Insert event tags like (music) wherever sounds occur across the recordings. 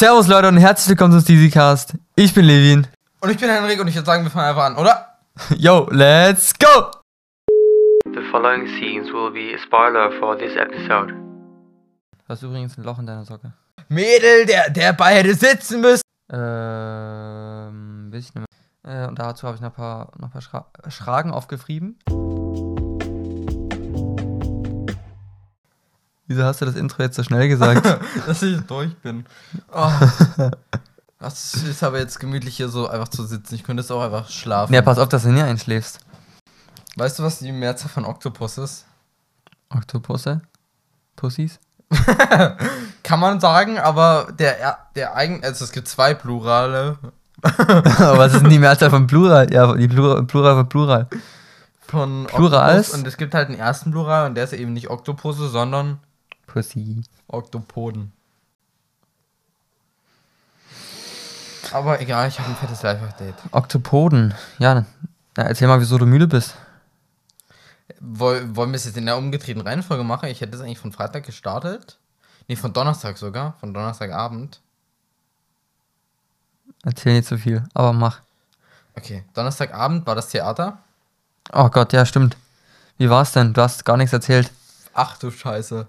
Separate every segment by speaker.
Speaker 1: Servus Leute und herzlich willkommen zum Steezycast. Ich bin Levin.
Speaker 2: Und ich bin Henrik und ich würde sagen, wir fangen einfach an, oder? (laughs)
Speaker 1: Yo, let's go!
Speaker 3: The following scenes will be a spoiler for this episode.
Speaker 1: Du hast übrigens ein Loch in deiner Socke.
Speaker 2: Mädel, der, der bei hätte sitzen müssen.
Speaker 1: Ähm, weiß ich nicht mehr. Äh, und dazu habe ich noch ein paar, noch ein paar Schra Schragen aufgefrieben. Wieso hast du das Intro jetzt so schnell gesagt? (laughs)
Speaker 2: Dass ich durch bin. Oh. (laughs) Das ist aber jetzt gemütlich hier so einfach zu sitzen. Ich könnte jetzt auch einfach schlafen.
Speaker 1: ja, pass auf, dass du nie einschläfst.
Speaker 2: Weißt du, was die Mehrzahl von Oktopus ist?
Speaker 1: Oktopusse? Pussys? (laughs)
Speaker 2: Kann man sagen, aber der, der eigen, also es gibt zwei Plurale
Speaker 1: Aber was ist denn die Mehrzahl von Plural? Ja, die Plural, Plural von Plural.
Speaker 2: von
Speaker 1: Plurals?
Speaker 2: Oktopus und es gibt halt einen ersten Plural und der ist eben nicht Oktopusse, sondern
Speaker 1: Pussy.
Speaker 2: Oktopoden. Aber egal, ich habe ein fettes Live-Update.
Speaker 1: Oktopoden. Ja, na, erzähl mal, wieso du müde bist.
Speaker 2: Woll, wollen wir es jetzt in der umgedrehten Reihenfolge machen? Ich hätte es eigentlich von Freitag gestartet. Nee, von Donnerstag sogar. Von Donnerstagabend.
Speaker 1: Erzähl nicht so viel, aber mach.
Speaker 2: Okay, Donnerstagabend war das Theater.
Speaker 1: Oh Gott, ja, stimmt. Wie war's denn? Du hast gar nichts erzählt.
Speaker 2: Ach du Scheiße.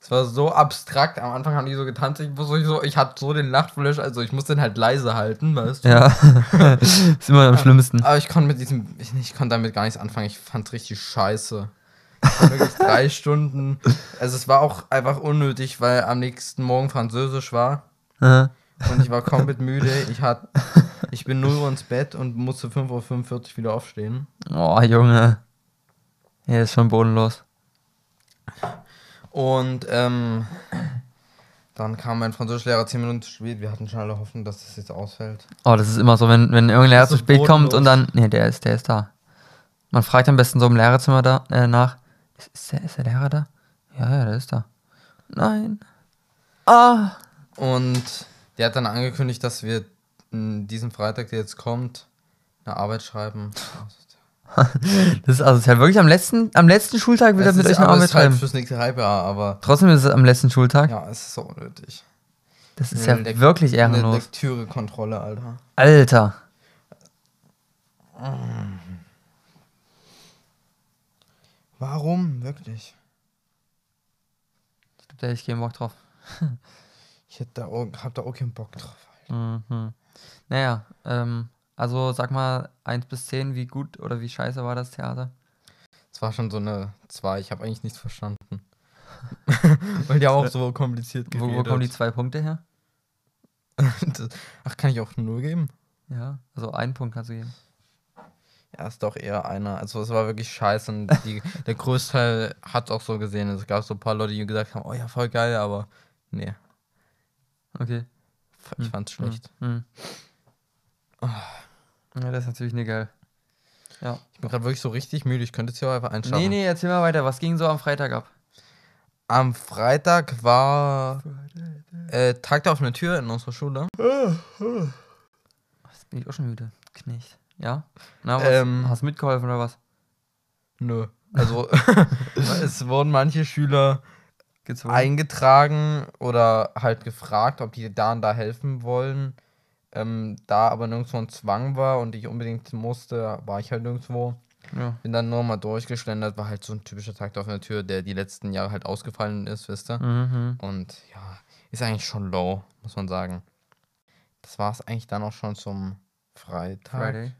Speaker 2: Es war so abstrakt. Am Anfang haben die so getanzt. Ich, wusste so, ich hatte so den Lachflash, also ich musste den halt leise halten, weißt du?
Speaker 1: Ja. (laughs) ist immer am schlimmsten.
Speaker 2: Aber ich konnte mit diesem, ich, ich konnte damit gar nichts anfangen. Ich fand's richtig scheiße. Wirklich (laughs) drei Stunden. Also es war auch einfach unnötig, weil am nächsten Morgen Französisch war.
Speaker 1: Aha.
Speaker 2: Und ich war komplett müde. Ich, hat, ich bin 0 Uhr ins Bett und musste 5.45 Uhr wieder aufstehen.
Speaker 1: Oh, Junge. Er ist schon bodenlos.
Speaker 2: Und ähm, dann kam mein Französischlehrer 10 Minuten zu spät. Wir hatten schon alle Hoffnung, dass das jetzt ausfällt.
Speaker 1: Oh, das ist immer so, wenn, wenn irgendein Lehrer zu spät kommt und
Speaker 2: bodenlos.
Speaker 1: dann. Nee, der ist, der ist da. Man fragt am besten so im Lehrerzimmer da, äh, nach. Ist, ist, der, ist der Lehrer da? Ja, ja, der ist da. Nein. Ah.
Speaker 2: Und der hat dann angekündigt, dass wir m, diesen Freitag, der jetzt kommt, eine Arbeit schreiben. (laughs) (laughs)
Speaker 1: Das ist also halt wirklich am letzten, am letzten Schultag wieder mit euch eine
Speaker 2: es
Speaker 1: Arbeit
Speaker 2: ist halt
Speaker 1: schreiben.
Speaker 2: fürs nächste Halbjahr, aber
Speaker 1: Trotzdem ist es am letzten Schultag.
Speaker 2: ja, es ist so unnötig.
Speaker 1: Das ist
Speaker 2: Eine
Speaker 1: ja
Speaker 2: Lek-
Speaker 1: wirklich
Speaker 2: Eine
Speaker 1: ehrenlos.
Speaker 2: Lektürekontrolle, Alter.
Speaker 1: Alter.
Speaker 2: Warum? Wirklich?
Speaker 1: Ich glaub, da hätte ich keinen Bock drauf.
Speaker 2: Ich hätte da auch, hab da auch keinen Bock drauf.
Speaker 1: Mhm. Naja, ähm, also sag mal 1 bis 10, wie gut oder wie scheiße war das Theater?
Speaker 2: Es war schon so eine 2. Ich habe eigentlich nichts verstanden. (laughs) Weil die auch so kompliziert
Speaker 1: Wo,
Speaker 2: geredet.
Speaker 1: wo kommen die zwei Punkte her? (laughs)
Speaker 2: Ach, kann ich auch nur geben?
Speaker 1: Ja, also einen Punkt kannst du geben.
Speaker 2: Ja, ist doch eher einer. Also es war wirklich scheiße und die, (laughs) der Großteil hat auch so gesehen. Es gab so ein paar Leute, die gesagt haben, oh ja, voll geil, aber nee,
Speaker 1: Okay.
Speaker 2: ich
Speaker 1: Hm,
Speaker 2: fand's schlecht.
Speaker 1: Hm. Ja, das ist natürlich nicht geil. Ja.
Speaker 2: Ich bin gerade wirklich so richtig müde. Ich könnte jetzt hier einfach einschlafen.
Speaker 1: Nee, nee, erzähl mal weiter. Was ging so am Freitag ab?
Speaker 2: Am Freitag war äh, Tag der offenen Tür in unserer Schule.
Speaker 1: Jetzt bin ich auch schon müde. Knecht. Ja? Na, was?
Speaker 2: Ähm.
Speaker 1: Hast du mitgeholfen oder was?
Speaker 2: Nö. Also (laughs) es wurden manche Schüler
Speaker 1: Gezwungen?
Speaker 2: eingetragen oder halt gefragt, ob die da und da helfen wollen. Ähm, da aber nirgendwo ein Zwang war und ich unbedingt musste, war ich halt nirgendwo.
Speaker 1: Ja.
Speaker 2: Bin dann nur mal durchgeschlendert, war halt so ein typischer Tag auf der Tür, der die letzten Jahre halt ausgefallen ist, wisst ihr.
Speaker 1: Mhm.
Speaker 2: Und ja, ist eigentlich schon low, muss man sagen. Das war es eigentlich dann auch schon zum Freitag.
Speaker 1: Friday.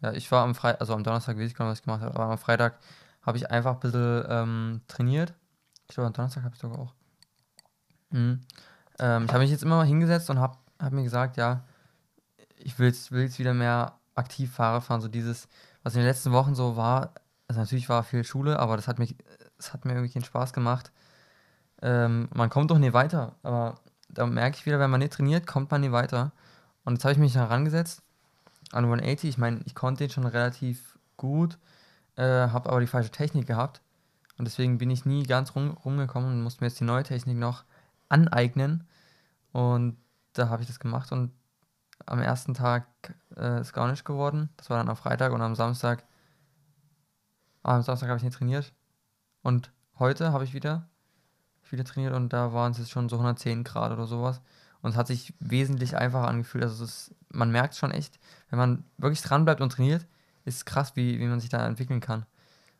Speaker 1: Ja, ich war am Freitag, also am Donnerstag weiß ich gar nicht, was ich gemacht habe, aber am Freitag habe ich einfach ein bisschen ähm, trainiert. Ich glaube, am Donnerstag habe ich sogar auch. Mhm. Ähm, ich habe mich jetzt immer mal hingesetzt und habe hab mir gesagt, ja, ich will jetzt, will jetzt wieder mehr aktiv Fahrer fahren. So dieses, was in den letzten Wochen so war, also natürlich war viel Schule, aber das hat, mich, das hat mir irgendwie keinen Spaß gemacht. Ähm, man kommt doch nie weiter, aber da merke ich wieder, wenn man nicht trainiert, kommt man nie weiter. Und jetzt habe ich mich herangesetzt an 180. Ich meine, ich konnte den schon relativ gut, äh, habe aber die falsche Technik gehabt. Und deswegen bin ich nie ganz rum, rumgekommen und musste mir jetzt die neue Technik noch aneignen. Und da habe ich das gemacht und am ersten Tag äh, ist gar nicht geworden. Das war dann am Freitag und am Samstag. Ah, am Samstag habe ich nicht trainiert. Und heute habe ich wieder, wieder trainiert und da waren es jetzt schon so 110 Grad oder sowas. Und es hat sich wesentlich einfacher angefühlt. Also ist, man merkt schon echt, wenn man wirklich dran bleibt und trainiert, ist es krass, wie, wie man sich da entwickeln kann.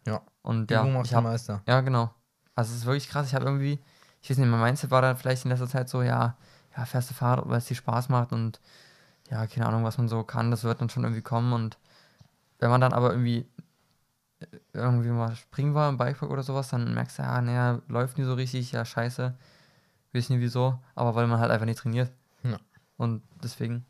Speaker 2: Ja.
Speaker 1: Und ja,
Speaker 2: Übung
Speaker 1: ich hab,
Speaker 2: Meister.
Speaker 1: ja, genau. Also es ist wirklich krass. Ich habe irgendwie, ich weiß nicht, mein Mindset war dann vielleicht in letzter Zeit so, ja, ja, fährst du Fahrrad, weil es dir Spaß macht und ja, keine Ahnung, was man so kann, das wird dann schon irgendwie kommen. Und wenn man dann aber irgendwie äh, irgendwie mal springen war im Bikepark oder sowas, dann merkst du, ja, naja, läuft nie so richtig, ja, scheiße. Weiß nicht wieso, aber weil man halt einfach nicht trainiert.
Speaker 2: Ja.
Speaker 1: Und deswegen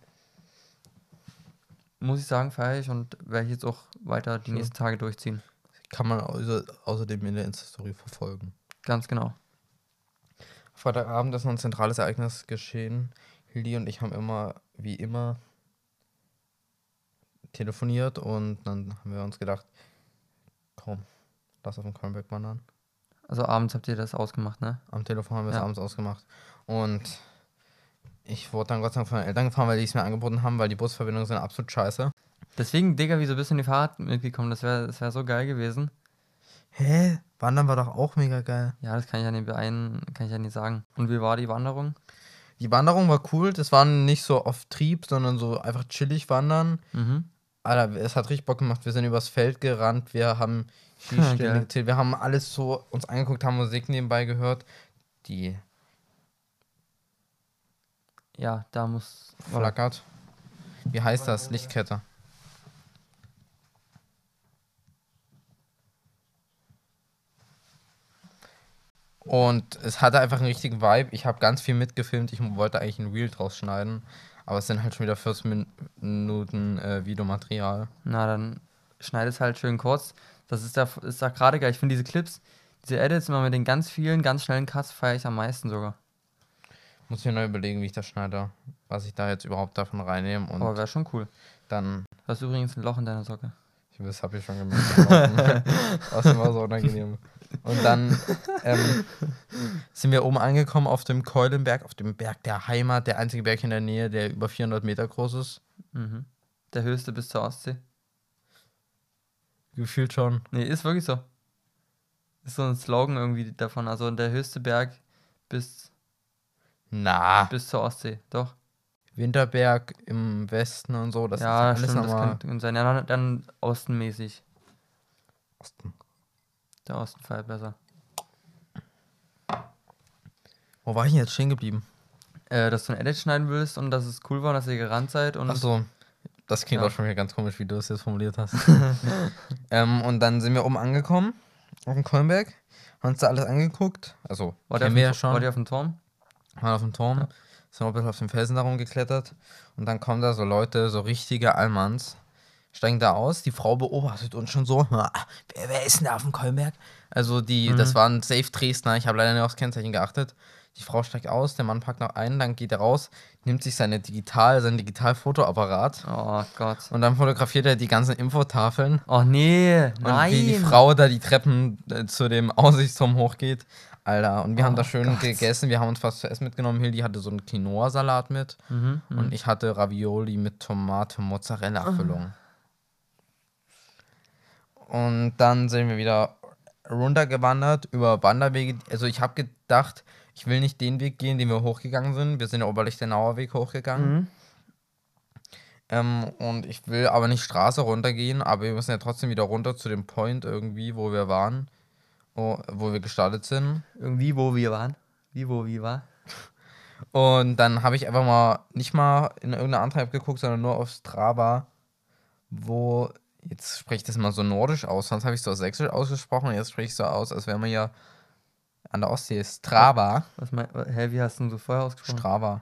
Speaker 1: muss ich sagen, feiere ich und werde ich jetzt auch weiter die
Speaker 2: Schön.
Speaker 1: nächsten Tage durchziehen.
Speaker 2: Kann man außer, außerdem in der Insta-Story verfolgen.
Speaker 1: Ganz genau.
Speaker 2: Freitagabend ist noch ein zentrales Ereignis geschehen. Hildi und ich haben immer, wie immer, telefoniert und dann haben wir uns gedacht, komm, lass auf den Kölnberg wandern.
Speaker 1: Also abends habt ihr das ausgemacht, ne?
Speaker 2: Am Telefon haben wir es
Speaker 1: Ja.
Speaker 2: abends ausgemacht. Und ich wurde dann Gott sei Dank von den Eltern gefahren, weil die es mir angeboten haben, weil die Busverbindungen sind absolut scheiße.
Speaker 1: Deswegen, Digga, wieso bist du in die Fahrt mitgekommen? Das wäre das wär so geil gewesen.
Speaker 2: Hä? Wandern war doch auch mega geil.
Speaker 1: Ja, das kann ich ja nicht beein, kann ich ja nicht sagen. Und wie war die Wanderung?
Speaker 2: Die Wanderung war cool. Das war nicht so auf Trieb, sondern so einfach chillig wandern.
Speaker 1: Mhm.
Speaker 2: Alter, es hat richtig Bock gemacht. Wir sind übers Feld gerannt, wir haben (laughs)
Speaker 1: Geil.
Speaker 2: Schießstände gezählt, wir haben alles so uns angeguckt, haben Musik nebenbei gehört. Die
Speaker 1: Ja, da muss.
Speaker 2: flackert. Wie heißt das? Lichtkette. Und es hatte einfach einen richtigen Vibe. Ich habe ganz viel mitgefilmt. Ich wollte eigentlich ein Reel draus schneiden. Aber es sind halt schon wieder 40 Minuten äh, Videomaterial.
Speaker 1: Na, dann schneid es halt schön kurz. Das ist da, ist da gerade geil. Ich finde diese Clips, diese Edits immer mit den ganz vielen, ganz schnellen Cuts feiere ich am meisten sogar.
Speaker 2: Muss mir neu überlegen, wie ich das schneide. Was ich da jetzt überhaupt davon reinnehme. Und
Speaker 1: Aber wäre schon cool.
Speaker 2: dann.
Speaker 1: Du hast übrigens ein Loch in deiner Socke.
Speaker 2: Das habe ich schon gemerkt. Das immer (laughs) so unangenehm. Und dann ähm, sind wir oben angekommen auf dem Keulenberg, auf dem Berg der Heimat, der einzige Berg in der Nähe, der über 400 Meter groß ist.
Speaker 1: Mhm. Der höchste bis zur Ostsee.
Speaker 2: Gefühlt schon.
Speaker 1: Nee, ist wirklich so. Ist so ein Slogan irgendwie davon. Also der höchste Berg bis,
Speaker 2: Na,
Speaker 1: bis zur Ostsee. Doch.
Speaker 2: Winterberg im Westen und so, das
Speaker 1: ja,
Speaker 2: ist alles
Speaker 1: stimmt, das
Speaker 2: nochmal.
Speaker 1: kann sein. Ja, dann, dann ostenmäßig.
Speaker 2: Osten.
Speaker 1: Der Osten feiert besser.
Speaker 2: Wo war ich denn jetzt stehen geblieben?
Speaker 1: Äh, dass du ein Edit schneiden willst und dass es cool war, dass ihr gerannt seid und.
Speaker 2: Achso, das klingt
Speaker 1: Ja.
Speaker 2: auch schon wieder ganz komisch, wie du es jetzt formuliert hast. (laughs) ähm, und dann sind wir oben angekommen, auf dem Keulenberg, haben uns da alles angeguckt. Also,
Speaker 1: War der, auf
Speaker 2: ja schon.
Speaker 1: war der auf dem Turm?
Speaker 2: waren auf dem Turm, sind auch ein bisschen auf den Felsen darum geklettert und dann kommen da so Leute, so richtige Allmanns, steigen da aus, die Frau beobachtet uns schon so, "Ah, (laughs) wer, wer ist denn da auf dem Keulenberg? Also die, das waren safe Dresdner, ich habe leider nicht aufs Kennzeichen geachtet. Die Frau steigt aus, der Mann packt noch ein, dann geht er raus, nimmt sich seine Digital, sein Digitalfotoapparat
Speaker 1: Oh Gott.
Speaker 2: und dann fotografiert er die ganzen Infotafeln
Speaker 1: Oh nee,
Speaker 2: und
Speaker 1: nein.
Speaker 2: wie die Frau da die Treppen äh, zu dem Aussichtsturm hochgeht. Alter, und wir haben da
Speaker 1: Oh
Speaker 2: schön
Speaker 1: Gott.
Speaker 2: gegessen. Wir haben uns was zu essen mitgenommen. Hildi hatte so einen Quinoa-Salat mit.
Speaker 1: Mhm, mhm.
Speaker 2: Und ich hatte Ravioli mit Tomate, Mozzarella-Füllung. Und dann sind wir wieder runtergewandert über Wanderwege. Also ich habe gedacht, ich will nicht den Weg gehen, den wir hochgegangen sind. Wir sind der Oberlichtenauer Weg hochgegangen.
Speaker 1: Mhm.
Speaker 2: Ähm, und ich will aber nicht Straße runtergehen, aber wir müssen ja trotzdem wieder runter zu dem Point irgendwie, wo wir waren, wo, wo wir gestartet sind.
Speaker 1: Irgendwie, wo wir waren. Wie, wo, wie war?
Speaker 2: Und dann habe ich einfach mal nicht mal in irgendeine andere App geguckt, sondern nur auf Strava, wo, jetzt spreche ich das mal so nordisch aus, sonst habe ich es so sächsisch ausgesprochen und jetzt spreche ich so aus, als wäre man ja an der Ostsee. Strava.
Speaker 1: Was mein, hä, wie hast du denn so vorher ausgesprochen?
Speaker 2: Strava.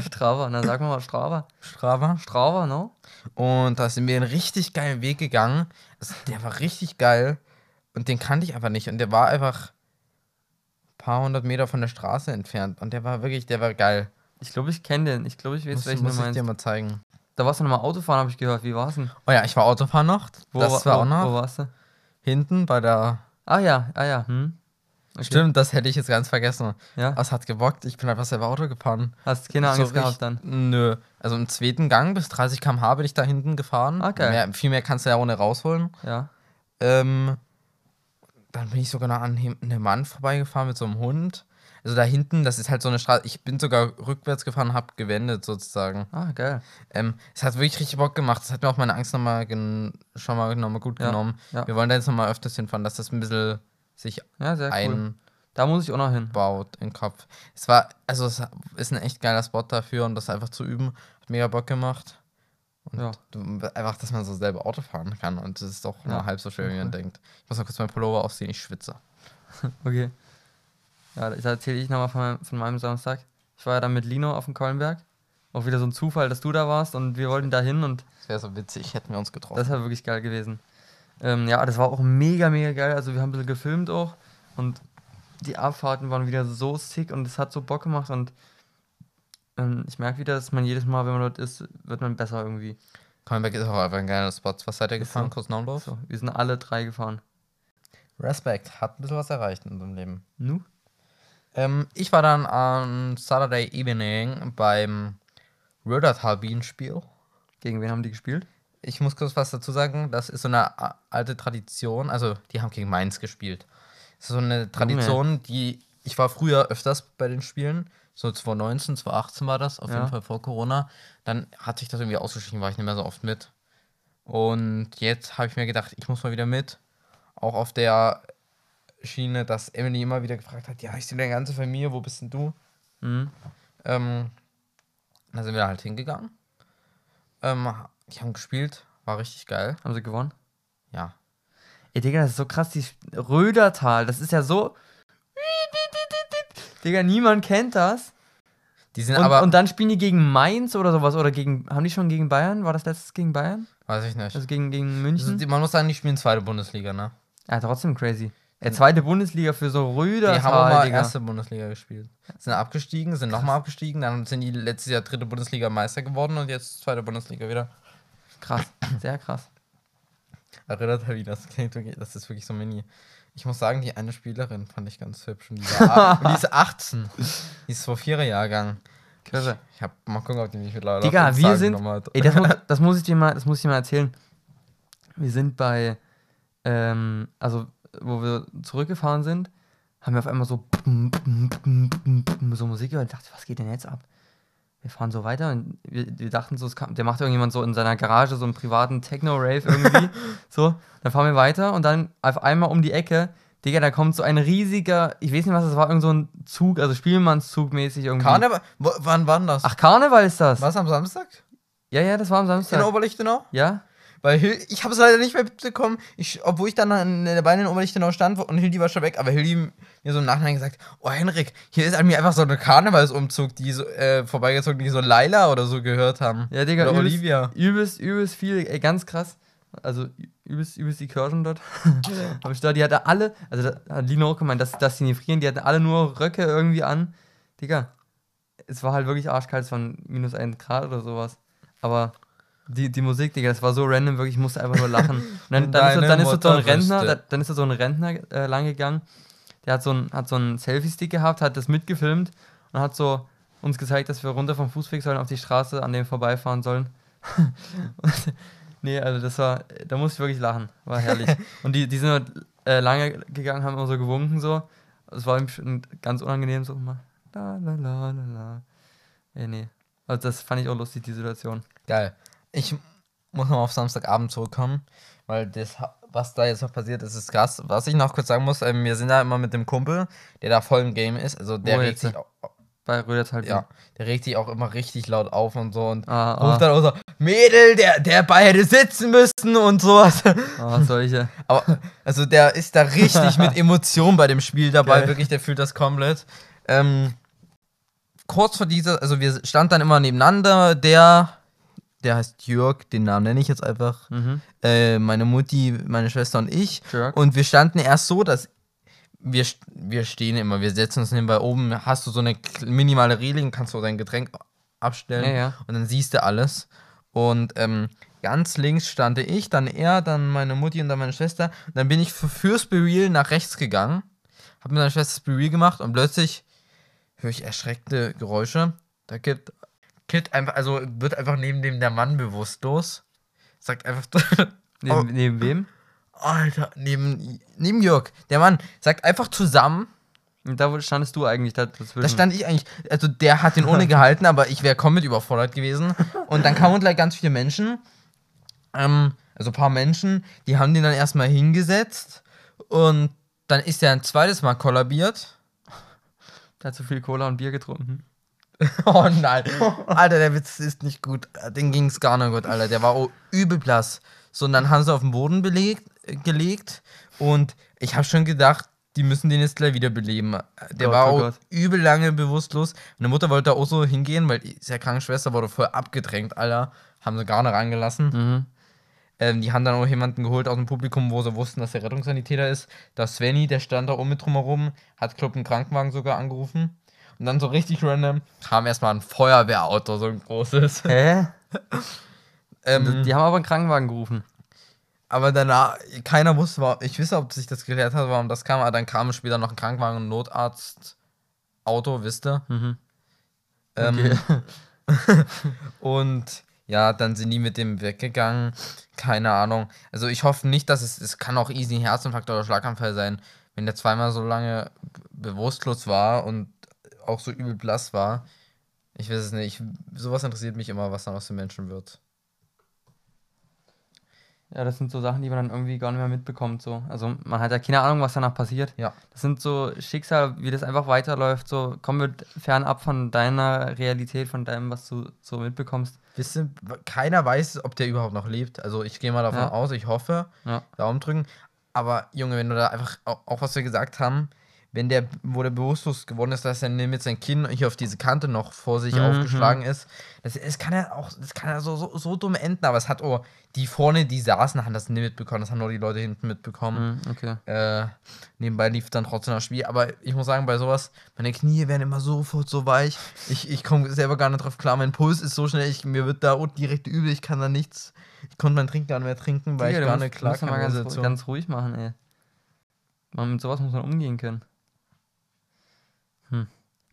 Speaker 2: (laughs)
Speaker 1: Strava. Na, sag mal Strava.
Speaker 2: Strava.
Speaker 1: Strava, no?
Speaker 2: Und da sind wir einen richtig geilen Weg gegangen. Also, der war richtig geil. Und den kannte ich einfach nicht. Und der war einfach ein paar hundert Meter von der Straße entfernt. Und der war wirklich, der war geil.
Speaker 1: Ich glaube, ich kenne den. Ich glaube, ich weiß,
Speaker 2: Muss,
Speaker 1: welchen
Speaker 2: muss
Speaker 1: du
Speaker 2: ich
Speaker 1: meinst.
Speaker 2: dir mal zeigen.
Speaker 1: Da warst du nochmal Autofahren, habe ich gehört. Wie war's denn?
Speaker 2: Oh ja, ich war Autofahren noch.
Speaker 1: Wo,
Speaker 2: das
Speaker 1: wa-
Speaker 2: war
Speaker 1: wo,
Speaker 2: auch noch.
Speaker 1: Wo warst du?
Speaker 2: Hinten bei der.
Speaker 1: Ah ja, ah ja. Hm. Okay.
Speaker 2: Stimmt, das hätte ich jetzt ganz vergessen.
Speaker 1: Ja.
Speaker 2: Aber es hat gebockt. Ich bin einfach selber Auto gefahren.
Speaker 1: Hast keine Angst
Speaker 2: So
Speaker 1: gehabt dann?
Speaker 2: Nö. Also im zweiten Gang bis 30 km/h bin ich da hinten gefahren.
Speaker 1: Ah, geil.
Speaker 2: Mehr, viel mehr kannst du ja ohne rausholen.
Speaker 1: Ja.
Speaker 2: Ähm, dann bin ich sogar noch an einem Mann vorbeigefahren mit so einem Hund. Also da hinten, das ist halt so eine Straße. Ich bin sogar rückwärts gefahren, hab gewendet sozusagen.
Speaker 1: Ah, geil.
Speaker 2: Ähm, es hat wirklich richtig Bock gemacht. Es hat mir auch meine Angst nochmal gen schon mal nochmal gut
Speaker 1: Ja,
Speaker 2: genommen.
Speaker 1: ja.
Speaker 2: Wir wollen da jetzt nochmal öfters hinfahren, dass das ein bisschen sich
Speaker 1: Ja, sehr cool.
Speaker 2: einbaut
Speaker 1: Da muss ich auch noch hin.
Speaker 2: im Kopf. Es war, also es ist ein echt geiler Spot dafür und das einfach zu üben, hat mega Bock gemacht. Und
Speaker 1: Ja.
Speaker 2: du, einfach, dass man so selber Auto fahren kann und das ist doch nur
Speaker 1: Ja,
Speaker 2: halb so schwer, wie man
Speaker 1: okay.
Speaker 2: denkt. Ich muss mal kurz meinen Pullover ausziehen, ich schwitze. (laughs)
Speaker 1: Okay. Ja, da erzähle ich nochmal von, meinem- von meinem Samstag. Ich war ja dann mit Lino auf dem Keulenberg. Auch wieder so ein Zufall, dass du da warst und wir wollten da hin und
Speaker 2: Das wäre so witzig, hätten wir uns getroffen.
Speaker 1: das wäre wirklich geil gewesen. Ähm, ja, das war auch mega, mega geil. Also wir haben ein bisschen gefilmt auch und die Abfahrten waren wieder so sick und es hat so Bock gemacht und ich merke wieder, dass man jedes Mal, wenn man dort ist, wird man besser irgendwie.
Speaker 2: Kölnberg ist auch einfach ein geiler Spot. Was seid ihr gefahren?
Speaker 1: so.
Speaker 2: Kurz Naumdorf?
Speaker 1: So, wir sind alle drei gefahren.
Speaker 2: Respekt, hat ein bisschen was erreicht in unserem Leben.
Speaker 1: Nu?
Speaker 2: Ähm, ich war dann am Saturday Evening beim Rödertal Bienenspiel.
Speaker 1: Gegen wen haben die gespielt?
Speaker 2: Ich muss kurz was dazu sagen. Das ist so eine alte Tradition. Also, die haben gegen Mainz gespielt. Das ist so eine Tradition, die. Ich war früher öfters bei den Spielen. So 2019, 2018 war das, auf
Speaker 1: Ja.
Speaker 2: jeden Fall vor Corona. Dann hat sich das irgendwie ausgeschlichen, war ich nicht mehr so oft mit. Und jetzt habe ich mir gedacht, ich muss mal wieder mit. Auch auf der Schiene, dass Emily immer wieder gefragt hat: Ja, ich sehe deine ganze Familie, wo bist denn du?
Speaker 1: Mhm.
Speaker 2: Ähm, da sind wir halt hingegangen. Ähm, die haben gespielt, war richtig geil.
Speaker 1: Haben sie gewonnen?
Speaker 2: Ja.
Speaker 1: Ey, Digga, das ist so krass, die Rödertal, das ist ja so. Digga, niemand kennt das.
Speaker 2: Die sind
Speaker 1: Und,
Speaker 2: aber,
Speaker 1: und dann spielen die gegen Mainz oder sowas. Oder gegen. Haben die schon gegen Bayern? War das letztes gegen Bayern?
Speaker 2: weiß ich nicht.
Speaker 1: Also gegen, gegen
Speaker 2: Also
Speaker 1: München?
Speaker 2: man muss sagen, die spielen zweite Bundesliga, ne?
Speaker 1: ja, trotzdem crazy. Ja, zweite Bundesliga für so Rödertal,
Speaker 2: Die haben auch mal
Speaker 1: Digga.
Speaker 2: erste Bundesliga gespielt. Sind abgestiegen, sind nochmal abgestiegen, dann sind die letztes Jahr dritte Bundesliga Meister geworden und jetzt zweite Bundesliga wieder.
Speaker 1: Krass, sehr krass.
Speaker 2: Erinnert wie das klingt das ist wirklich so mini. Ich muss sagen, die eine Spielerin fand ich ganz hübsch und die, war, (laughs) und die ist 18. Die ist vor vierer Jahrgang.
Speaker 1: Kirre.
Speaker 2: Ich hab mal gucken, ob die mich mittlerweile
Speaker 1: Digga, wir sind. Ey, das, muss, (laughs) das, muss ich dir mal, das muss ich dir mal erzählen. Wir sind bei. Ähm, also, wo wir zurückgefahren sind, haben wir auf einmal so. So Musik gehört. Ich dachte, was geht denn jetzt ab? Wir fahren so weiter und wir, wir dachten so, kam, der macht irgendjemand so in seiner Garage so einen privaten Techno-Rave irgendwie. (laughs) so, dann fahren wir weiter und dann auf einmal um die Ecke, Digga, da kommt so ein riesiger, ich weiß nicht, was das war, irgend so ein Zug, also Spielmannszug mäßig irgendwie.
Speaker 2: Karneval? Wo, wann war das?
Speaker 1: Ach, Karneval ist das?
Speaker 2: Was am Samstag?
Speaker 1: Ja, ja, das war am
Speaker 2: In
Speaker 1: Samstag.
Speaker 2: Oberlichtenau?
Speaker 1: Ja?
Speaker 2: Weil Hil ich habe es leider nicht mehr mitbekommen, ich, obwohl ich dann an der Beine in Oberlichtenau stand und Hildi war schon weg, aber Hildi mir so im Nachhinein gesagt, oh Henrik, hier ist an mir einfach so eine Karnevalsumzug, die so, äh, vorbeigezogen, die so Laila oder so gehört haben.
Speaker 1: Ja, Digga,
Speaker 2: oder
Speaker 1: übelst,
Speaker 2: Olivia.
Speaker 1: übelst, übelst viel, ey, ganz krass. Also übelst, übelst die Kirschen dort. (laughs) Aber ich da, die hatte alle, also da hat Lino auch gemeint, dass, dass die nicht frieren, die hatten alle nur Röcke irgendwie an. Digga, es war halt wirklich arschkalt, es waren minus 1 Grad oder sowas. Aber die, die Musik, Digga, das war so random, wirklich, ich musste einfach nur lachen. (laughs) Und dann, dann, ist, dann ist so, ein Rentner, dann ist so ein Rentner äh, lang gegangen, der hat so ein, hat so einen Selfie-Stick gehabt, hat das mitgefilmt und hat so uns gezeigt, dass wir runter vom Fußweg sollen, auf die Straße, an dem vorbeifahren sollen. (laughs) Nee, also das war, da musste ich wirklich lachen. War herrlich. (laughs) Und die, die sind halt, äh, lange gegangen, haben immer so gewunken so. Es war ganz unangenehm so immer. La la la la la. Ja, nee. Also das fand ich auch lustig, die Situation.
Speaker 2: Geil. Ich muss noch auf Samstagabend zurückkommen, weil das, was da jetzt noch passiert ist, ist krass. Was ich noch kurz sagen muss, ähm, wir sind da immer mit dem Kumpel, der da voll im Game ist, also der
Speaker 1: Wo
Speaker 2: regt sich, au-
Speaker 1: Bei Rödert halt.
Speaker 2: ja, der regt sich auch immer richtig laut auf und so und
Speaker 1: Ah,
Speaker 2: ruft
Speaker 1: ah,
Speaker 2: dann auch so, Mädel, der, der Ball hätte sitzen müssen und sowas.
Speaker 1: ah, solche. (laughs)
Speaker 2: Aber, also der ist da richtig mit (laughs) Emotion bei dem Spiel dabei,
Speaker 1: Geil.
Speaker 2: wirklich, der fühlt das komplett. Ähm, kurz vor dieser, also wir standen dann immer nebeneinander, der, der heißt Jörg, den Namen nenne ich jetzt einfach,
Speaker 1: Mhm.
Speaker 2: äh, meine Mutti, meine Schwester und ich.
Speaker 1: Jörg.
Speaker 2: Und wir standen erst so, dass wir, wir stehen immer, wir setzen uns nebenbei oben, hast du so eine minimale Reling, kannst du dein Getränk abstellen
Speaker 1: Ja, ja.
Speaker 2: und dann siehst du alles. Und ähm, ganz links stand ich, dann er, dann meine Mutti und dann meine Schwester. Und dann bin ich für, fürs Bereal nach rechts gegangen, hab mit meiner Schwester das Bereal gemacht und plötzlich höre ich erschreckte Geräusche. Da gibt Kid einfach, also wird einfach neben dem der Mann bewusstlos. Sagt einfach, (laughs)
Speaker 1: Neben, neben wem?
Speaker 2: Alter, neben, neben Jörg, der Mann sagt einfach zusammen,
Speaker 1: Und da standest du eigentlich da dazwischen.
Speaker 2: Da stand ich eigentlich, also der hat den ohne (laughs) gehalten, aber ich wäre komplett überfordert gewesen. Und dann kamen gleich ganz viele Menschen, ähm, also ein paar Menschen, die haben den dann erstmal hingesetzt und dann ist er ein zweites Mal kollabiert.
Speaker 1: Der hat zu viel Cola und Bier getrunken. (laughs)
Speaker 2: Oh nein. Alter, der Witz ist nicht gut. Den ging es gar nicht gut, Alter. Der war auch übel blass. So, und dann haben sie auf den Boden belegt, gelegt und ich habe schon gedacht, die müssen den jetzt gleich wieder beleben. Der
Speaker 1: Gott,
Speaker 2: war
Speaker 1: oh
Speaker 2: auch
Speaker 1: Gott.
Speaker 2: übel lange bewusstlos. Meine Mutter wollte da auch so hingehen, weil die ja Krankenschwester wurde voll abgedrängt, Alter. Haben sie gar nicht reingelassen.
Speaker 1: Mhm.
Speaker 2: Ähm, die haben dann auch jemanden geholt aus dem Publikum, wo sie wussten, dass der Rettungssanitäter ist. Der Svenny, der stand da oben mit drumherum, hat, glaub, einen Krankenwagen sogar angerufen. Und dann so richtig random kam erstmal ein Feuerwehrauto, so ein großes.
Speaker 1: Hä? (laughs)
Speaker 2: Ähm,
Speaker 1: Die haben aber einen Krankenwagen gerufen.
Speaker 2: aber danach, keiner wusste, wa- ich wisse, ob sich das geklärt hat, warum das kam, aber dann kam später noch ein Krankenwagen und ein Notarzt-Auto, wisst ihr?
Speaker 1: Mhm.
Speaker 2: Ähm, (laughs) und ja, dann sind die mit dem weggegangen. Keine Ahnung. Also ich hoffe nicht, dass es, es kann auch easy ein Herzinfarkt oder Schlaganfall sein, wenn der zweimal so lange bewusstlos war und auch so übel blass war. Ich weiß es nicht. Sowas interessiert mich immer, was dann aus den Menschen wird.
Speaker 1: Ja, das sind so Sachen, die man dann irgendwie gar nicht mehr mitbekommt. So. Also man hat ja keine Ahnung, was danach passiert.
Speaker 2: Ja.
Speaker 1: Das sind so Schicksal, wie das einfach weiterläuft. So komm mit fernab von deiner Realität, von deinem, was du so mitbekommst.
Speaker 2: Wisst ihr, keiner weiß, ob der überhaupt noch lebt. Also ich gehe mal davon
Speaker 1: Ja.
Speaker 2: aus, ich hoffe.
Speaker 1: Ja.
Speaker 2: Daumen drücken. Aber Junge, wenn du da einfach, auch, auch was wir gesagt haben, wenn der, wo der bewusstlos geworden ist, dass er mit seinem Kinn hier auf diese Kante noch vor sich
Speaker 1: Mhm.
Speaker 2: aufgeschlagen ist, das, das kann ja auch, das kann ja so, so, so dumm enden, aber es hat auch, die vorne, die saßen, haben das nicht mitbekommen, das haben nur die Leute hinten mitbekommen.
Speaker 1: Mhm, okay.
Speaker 2: Äh, nebenbei lief dann trotzdem das Spiel. Aber ich muss sagen, bei sowas, meine Knie werden immer sofort so weich. Ich, ich komme selber gar nicht drauf klar. Mein Puls ist so schnell, ich, mir wird da unten direkt übel. Ich kann da nichts. Ich konnte mein Trinken gar nicht mehr trinken, weil
Speaker 1: Digga,
Speaker 2: ich gar nicht klar mit
Speaker 1: ganz, ganz ruhig machen, ey. Man, mit sowas muss man umgehen können.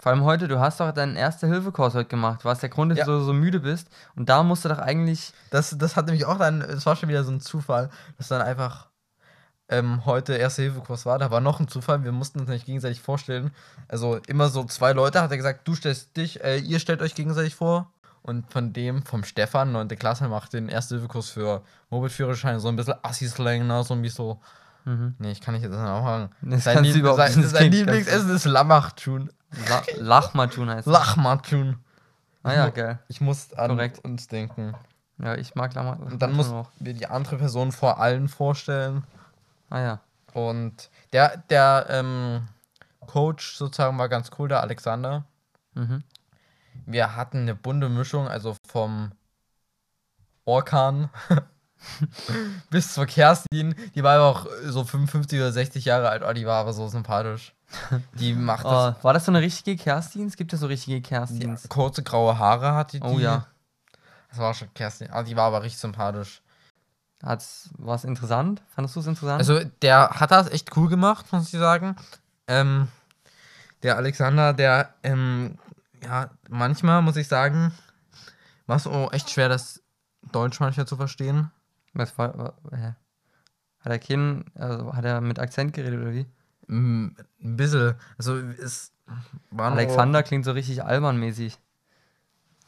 Speaker 1: Vor allem heute, du hast doch deinen Erste-Hilfe-Kurs heute gemacht, was der Grund ist,
Speaker 2: Ja.
Speaker 1: dass du so müde bist. Und da musst du doch eigentlich.
Speaker 2: Das, das hat nämlich auch dann, es war schon wieder so ein Zufall, dass dann einfach ähm, heute Erste-Hilfe-Kurs war. Da war noch ein Zufall, wir mussten uns nicht gegenseitig vorstellen. Also immer so zwei Leute, hat er gesagt, du stellst dich, äh, ihr stellt euch gegenseitig vor. Und von dem, vom Stefan, 9. Klasse, macht den Erste-Hilfe-Kurs für Moped-Führerschein, so ein bisschen Assi-Slang, ne? so ein bisschen.
Speaker 1: Mhm.
Speaker 2: Nee, ich kann nicht jetzt auch sagen.
Speaker 1: Das
Speaker 2: sein Lieb- sein, sein Lieblingsessen ist Lamachchun.
Speaker 1: La Lachmatun heißt es.
Speaker 2: Lachmatchun.
Speaker 1: Ah ja, geil.
Speaker 2: Ich muss an
Speaker 1: Korrekt.
Speaker 2: uns denken.
Speaker 1: Ja, ich mag Lama
Speaker 2: Und dann
Speaker 1: Lachmatun
Speaker 2: muss wir die andere Person vor allen vorstellen.
Speaker 1: Ah ja.
Speaker 2: Und der, der ähm, Coach sozusagen war ganz cool, der Alexander.
Speaker 1: Mhm.
Speaker 2: Wir hatten eine bunte Mischung, also vom Orkan (laughs) (laughs) bis zur Kerstin. Die war aber auch so 55 oder 60 Jahre alt, oh, die war aber so sympathisch. Die macht das.
Speaker 1: Oh, war das so eine richtige Kerstin? Es gibt ja so richtige
Speaker 2: Ja,
Speaker 1: Kerstins.
Speaker 2: kurze graue Haare hatte die.
Speaker 1: Oh ja.
Speaker 2: Das war schon Kerstin. Ah, die war aber richtig sympathisch.
Speaker 1: Hat's, war es interessant? Fandest du es interessant?
Speaker 2: Also der hat das echt cool gemacht, muss ich sagen. Ähm, der Alexander, der, ähm, ja, manchmal muss ich sagen, war es auch echt schwer, das Deutsch manchmal zu verstehen.
Speaker 1: Was war, war, hä? Hat er keinen, also hat er mit Akzent geredet oder wie?
Speaker 2: Mm, Ein bisschen. Also es war
Speaker 1: Alexander klingt so richtig albernmäßig.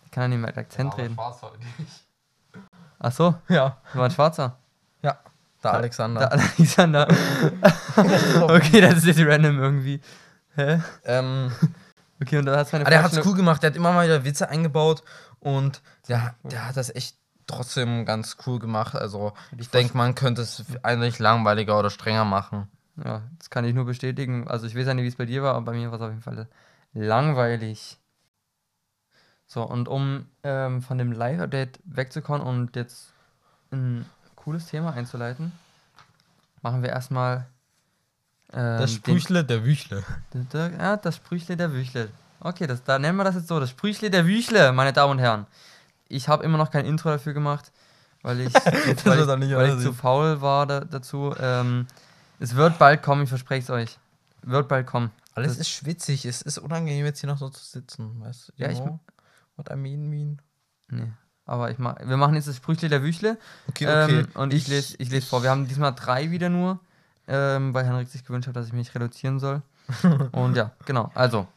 Speaker 1: Ich kann ja nicht mit Akzent reden. Ach so,
Speaker 2: Ja,
Speaker 1: war ein Schwarzer.
Speaker 2: ja. Der Alexander.
Speaker 1: Der Alexander. (laughs) okay, das ist jetzt random irgendwie. Hä?
Speaker 2: ähm,
Speaker 1: Okay, und da hat's meine
Speaker 2: aber der hat's
Speaker 1: Vorstellung-
Speaker 2: cool gemacht, der hat immer mal wieder Witze eingebaut und der, der hat das echt trotzdem ganz cool gemacht. Also ich denke, man könnte es eigentlich langweiliger oder strenger machen.
Speaker 1: Ja, das kann ich nur bestätigen. Also ich weiß ja nicht, wie es bei dir war, aber bei mir war es auf jeden Fall langweilig. So, und um ähm, von dem Live-Update wegzukommen und jetzt ein cooles Thema einzuleiten, machen wir erstmal ähm,
Speaker 2: Das Sprüchle der Wüchle.
Speaker 1: ja, das Sprüchle der Wüchle. Okay, das, da nennen wir das jetzt so, das Sprüchle der Wüchle, meine Damen und Herren. Ich habe immer noch kein Intro dafür gemacht, weil ich, (laughs) weil ich, weil ich zu faul war da, dazu. Ähm, es wird bald kommen, ich verspreche es euch. Wird bald kommen.
Speaker 2: Alles
Speaker 1: Das-
Speaker 2: ist schwitzig, es ist unangenehm jetzt hier noch so zu sitzen, weißt du?
Speaker 1: Ja, ich-
Speaker 2: What I mean, mean.
Speaker 1: Nee. Aber ich mach, wir machen jetzt das Sprüchle der Wüchle.
Speaker 2: Okay, okay.
Speaker 1: Ähm, und ich, lese ich lese vor. Wir haben diesmal drei wieder nur, ähm, weil Henrik sich gewünscht hat, dass ich mich reduzieren soll. (laughs) Und ja, genau. Also,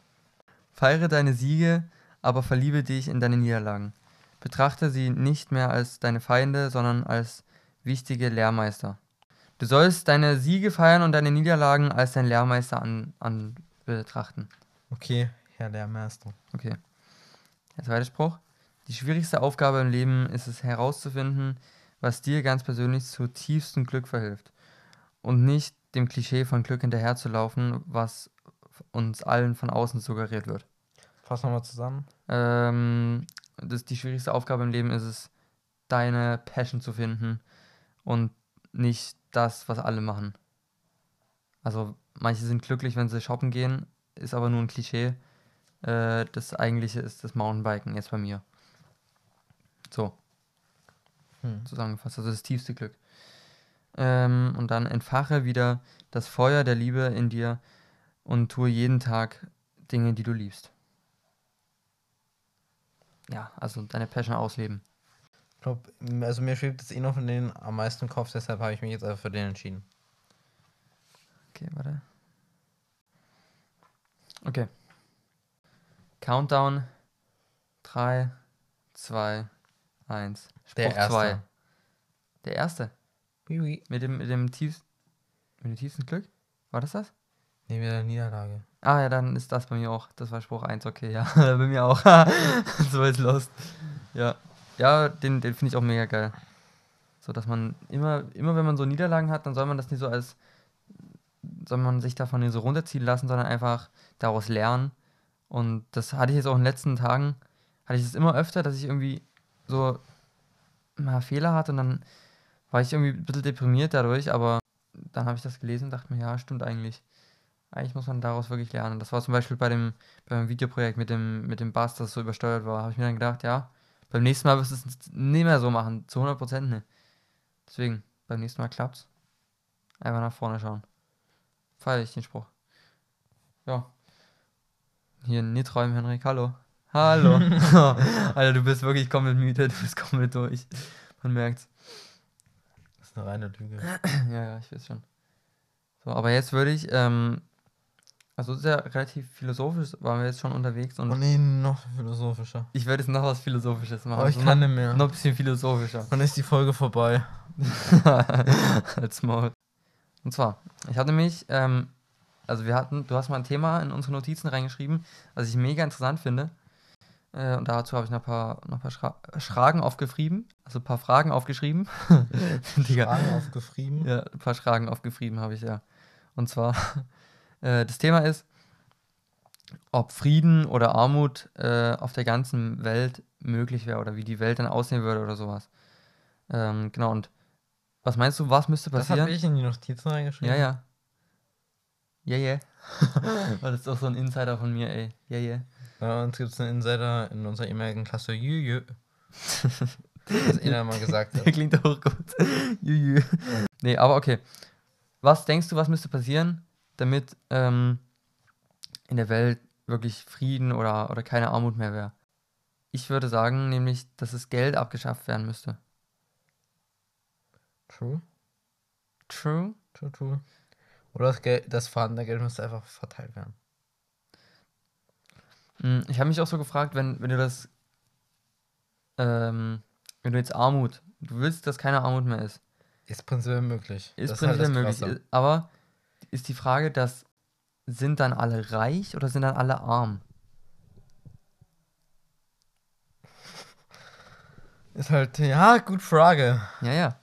Speaker 1: feiere deine Siege, aber verliebe dich in deine Niederlagen. Betrachte sie nicht mehr als deine Feinde, sondern als wichtige Lehrmeister. Du sollst deine Siege feiern und deine Niederlagen als dein Lehrmeister an, an betrachten.
Speaker 2: Okay, Herr Lehrmeister.
Speaker 1: Okay. Der zweite Spruch. Die schwierigste Aufgabe im Leben ist es herauszufinden, was dir ganz persönlich zu tiefstem Glück verhilft. Und nicht dem Klischee von Glück hinterherzulaufen, was uns allen von außen suggeriert wird.
Speaker 2: Fass nochmal zusammen.
Speaker 1: Ähm, das, die schwierigste Aufgabe im Leben ist es, deine Passion zu finden und nicht das, was alle machen. Also manche sind glücklich, wenn sie shoppen gehen, ist aber nur ein Klischee. Äh, das eigentliche ist das Mountainbiken jetzt bei mir. So,
Speaker 2: Hm.
Speaker 1: zusammengefasst, also das tiefste Glück. Ähm, und dann entfache wieder das Feuer der Liebe in dir und tue jeden Tag Dinge, die du liebst. Ja, also deine Passion ausleben.
Speaker 2: Ich glaube, also mir schwebt jetzt eh noch von denen am meisten im Kopf, deshalb habe ich mich jetzt einfach für den entschieden.
Speaker 1: Okay, warte. Okay. Countdown. 3, 2, 1.
Speaker 2: Der
Speaker 1: Spruch
Speaker 2: erste.
Speaker 1: 2. Der erste.
Speaker 2: Oui, oui.
Speaker 1: Mit dem, mit dem tiefsten. Mit dem tiefsten Glück? War das das?
Speaker 2: Nee, wieder Niederlage.
Speaker 1: Ah ja, dann ist das bei mir auch. Das war Spruch 1, okay, ja. (laughs) bei mir auch. (laughs) so ist lost. Ja. Ja, den, den finde ich auch mega geil. So, dass man immer, immer wenn man so Niederlagen hat, dann soll man das nicht so als, soll man sich davon nicht so runterziehen lassen, sondern einfach daraus lernen. Und das hatte ich jetzt auch in den letzten Tagen, hatte ich es immer öfter, dass ich irgendwie so mal Fehler hatte und dann war ich irgendwie ein bisschen deprimiert dadurch, aber dann habe ich das gelesen und dachte mir, ja, stimmt eigentlich. Eigentlich muss man daraus wirklich lernen. Das war zum Beispiel bei dem, beim Videoprojekt mit dem, mit dem Bass, das so übersteuert war, habe ich mir dann gedacht, ja, beim nächsten Mal wirst du es nicht mehr so machen, zu 100 Prozent nicht. Deswegen, beim nächsten Mal klappt's. Einfach nach vorne schauen. Feier ich den Spruch. Ja. Hier, nicht träumen, Henrik, hallo. Hallo. (laughs) (laughs) Alter, du bist wirklich komplett müde, du bist komplett durch. Man merkt's.
Speaker 2: Das ist eine reine Lüge. (clears throat)
Speaker 1: Ja, ja, ich weiß schon. So, aber jetzt würde ich, ähm, also ist ja relativ philosophisch, waren wir jetzt schon unterwegs und
Speaker 2: Oh nee, noch philosophischer.
Speaker 1: ich werde jetzt noch was Philosophisches machen.
Speaker 2: Aber ich
Speaker 1: Also
Speaker 2: kann
Speaker 1: noch,
Speaker 2: nicht mehr.
Speaker 1: noch ein bisschen philosophischer.
Speaker 2: Dann ist die Folge vorbei. (laughs)
Speaker 1: Als Maul. Und zwar, ich hatte mich, ähm, also wir hatten, du hast mal ein Thema in unsere Notizen reingeschrieben, was ich mega interessant finde. Äh, und dazu habe ich noch ein paar, noch ein paar Schra Schragen aufgeschrieben, also ein paar Fragen aufgeschrieben. (laughs)
Speaker 2: Fragen aufgeschrieben.
Speaker 1: Ja, ein paar Schragen aufgeschrieben habe ich ja. Und zwar, äh, das Thema ist, ob Frieden oder Armut äh, auf der ganzen Welt möglich wäre oder wie die Welt dann aussehen würde oder sowas. Ähm, genau, und was meinst du, was müsste
Speaker 2: Das
Speaker 1: passieren?
Speaker 2: habe ich in die Notizen reingeschrieben.
Speaker 1: Ja, ja. Ja, ja. (laughs) das ist doch so ein Insider von mir, ey. Ja, ja.
Speaker 2: Bei uns gibt es einen Insider in unserer ehemaligen Klasse. Jü, jü. Das (laughs) einer mal gesagt hat.
Speaker 1: klingt auch gut. Jüjü. nee, aber okay. Was denkst du, was müsste passieren, damit ähm, in der Welt wirklich Frieden oder, oder keine Armut mehr wäre? Ich würde sagen, nämlich, dass das Geld abgeschafft werden müsste.
Speaker 2: True,
Speaker 1: True?
Speaker 2: true, true. Oder das, Geld, das vorhandene Geld müsste einfach verteilt werden.
Speaker 1: Hm, Ich habe mich auch so gefragt, wenn, wenn du das, ähm, wenn du jetzt Armut, du willst, dass keine Armut mehr ist,
Speaker 2: Ist prinzipiell möglich.
Speaker 1: ist
Speaker 2: Das halt
Speaker 1: prinzipiell
Speaker 2: das
Speaker 1: möglich,
Speaker 2: Krasse.
Speaker 1: i- aber ist die Frage, dass sind dann alle reich oder sind dann alle arm?
Speaker 2: Ist halt, ja, gut Frage.
Speaker 1: Ja, ja.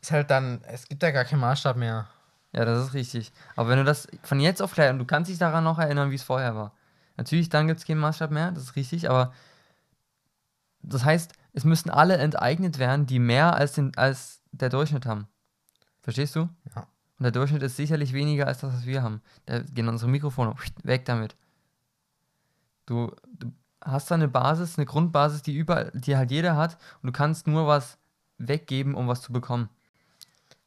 Speaker 2: Ist halt dann, es gibt ja gar keinen Maßstab mehr.
Speaker 1: Ja, das ist richtig. Aber wenn du das von jetzt auf gleich, und du kannst dich daran noch erinnern, wie es vorher war. Natürlich, dann gibt es keinen Maßstab mehr, das ist richtig, aber das heißt, es müssten alle enteignet werden, die mehr als, den, als der Durchschnitt haben. Verstehst du?
Speaker 2: Ja.
Speaker 1: Und der Durchschnitt ist sicherlich weniger als das, was wir haben. Da gehen unsere Mikrofone weg damit. Du, du hast da eine Basis, eine Grundbasis, die überall, die halt jeder hat, und du kannst nur was weggeben, um was zu bekommen.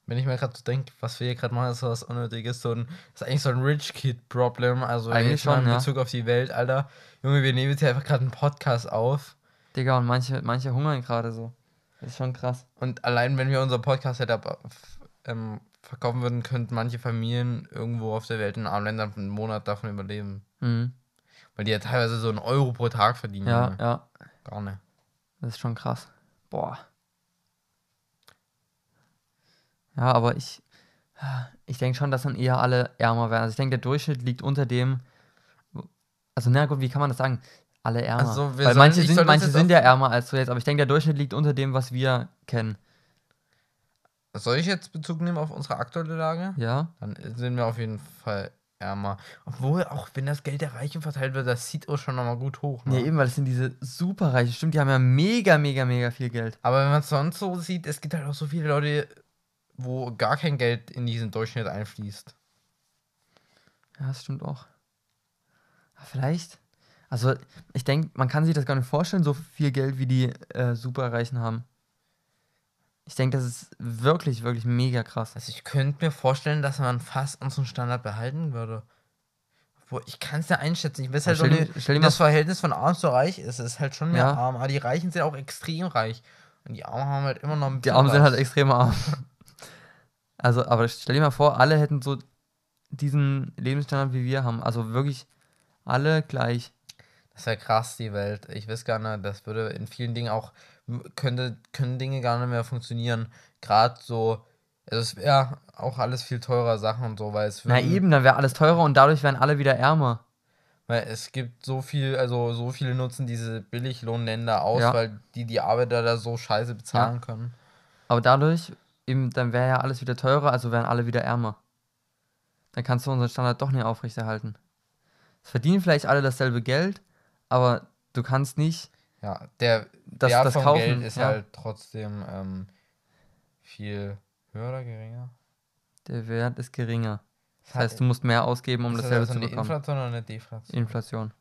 Speaker 2: Wenn ich mir gerade so denke, was wir hier gerade machen, ist so was Unnötiges, so ein, ist eigentlich so ein Rich Kid Problem. Also
Speaker 1: Eigentlich schon,
Speaker 2: in
Speaker 1: ja.
Speaker 2: Bezug auf die Welt, Alter. Junge, wir nehmen jetzt hier einfach gerade einen Podcast auf.
Speaker 1: Digga, und manche, manche hungern gerade so. Das ist schon krass.
Speaker 2: Und allein wenn wir unser Podcast-Setup f- ähm, verkaufen würden, könnten manche Familien irgendwo auf der Welt in armen Ländern einen Monat davon überleben.
Speaker 1: Mhm.
Speaker 2: Weil die ja teilweise so einen Euro pro Tag verdienen.
Speaker 1: Ja, ja,
Speaker 2: Gar nicht.
Speaker 1: das ist schon krass. Boah. Ja, aber ich, ich denke schon, dass dann eher alle ärmer werden. Also ich denke, der Durchschnitt liegt unter dem, also na gut, wie kann man das sagen? Alle ärmer.
Speaker 2: Also,
Speaker 1: Weil manche sind, manche sind ja ärmer als du jetzt, aber ich denke, der Durchschnitt liegt unter dem, was wir kennen.
Speaker 2: Soll ich jetzt Bezug nehmen auf unsere aktuelle Lage?
Speaker 1: Ja?
Speaker 2: Dann sind wir auf jeden Fall ärmer. Obwohl, auch wenn das Geld der Reichen verteilt wird, das zieht auch schon nochmal gut hoch. Ne?
Speaker 1: Ja, eben, weil das sind diese Superreichen. Stimmt, die haben ja mega, mega, mega viel Geld.
Speaker 2: Aber wenn man es sonst so sieht, es gibt halt auch so viele Leute, wo gar kein Geld in diesen Durchschnitt einfließt.
Speaker 1: Ja, das stimmt auch. Aber vielleicht, also ich denke, man kann sich das gar nicht vorstellen, so viel Geld wie die äh, Superreichen haben. Ich denke, das ist wirklich, wirklich mega krass.
Speaker 2: Also ich könnte mir vorstellen, dass man fast unseren Standard behalten würde. Obwohl, ich kann es ja einschätzen. Ich weiß halt
Speaker 1: stell stell dir
Speaker 2: wie
Speaker 1: mal
Speaker 2: das Verhältnis von arm zu reich ist. Es ist halt schon mehr
Speaker 1: Ja.
Speaker 2: arm. Aber die Reichen sind auch extrem reich. Und die Armen haben halt immer noch ein
Speaker 1: Die
Speaker 2: bisschen
Speaker 1: Armen sind halt extrem arm. (laughs) Also, aber stell dir mal vor, alle hätten so diesen Lebensstandard wie wir haben. Also wirklich alle gleich.
Speaker 2: Das wäre krass, die Welt. Ich weiß gar nicht, das würde in vielen Dingen auch, könnte, können Dinge gar nicht mehr funktionieren. Gerade so, also es wäre auch alles viel teurer Sachen und so, weil es
Speaker 1: Na eben, dann wäre alles teurer und dadurch wären alle wieder ärmer.
Speaker 2: Weil es gibt so viel, also so viele nutzen diese Billiglohnländer aus,
Speaker 1: Ja.
Speaker 2: weil die die Arbeiter da so scheiße bezahlen können.
Speaker 1: Aber dadurch, eben, dann wäre ja alles wieder teurer, also wären alle wieder ärmer. Dann kannst du unseren Standard doch nicht aufrechterhalten. Es verdienen vielleicht alle dasselbe Geld, aber du kannst nicht
Speaker 2: Ja, der
Speaker 1: das,
Speaker 2: Wert
Speaker 1: das
Speaker 2: vom
Speaker 1: kaufen.
Speaker 2: Geld ist
Speaker 1: ja.
Speaker 2: halt trotzdem ähm, viel höher oder geringer.
Speaker 1: Der Wert ist geringer. Das
Speaker 2: Hat-
Speaker 1: heißt, du musst mehr ausgeben, um
Speaker 2: ist das
Speaker 1: dasselbe
Speaker 2: also
Speaker 1: zu
Speaker 2: eine
Speaker 1: bekommen.
Speaker 2: Inflation oder eine Deflation?
Speaker 1: Inflation.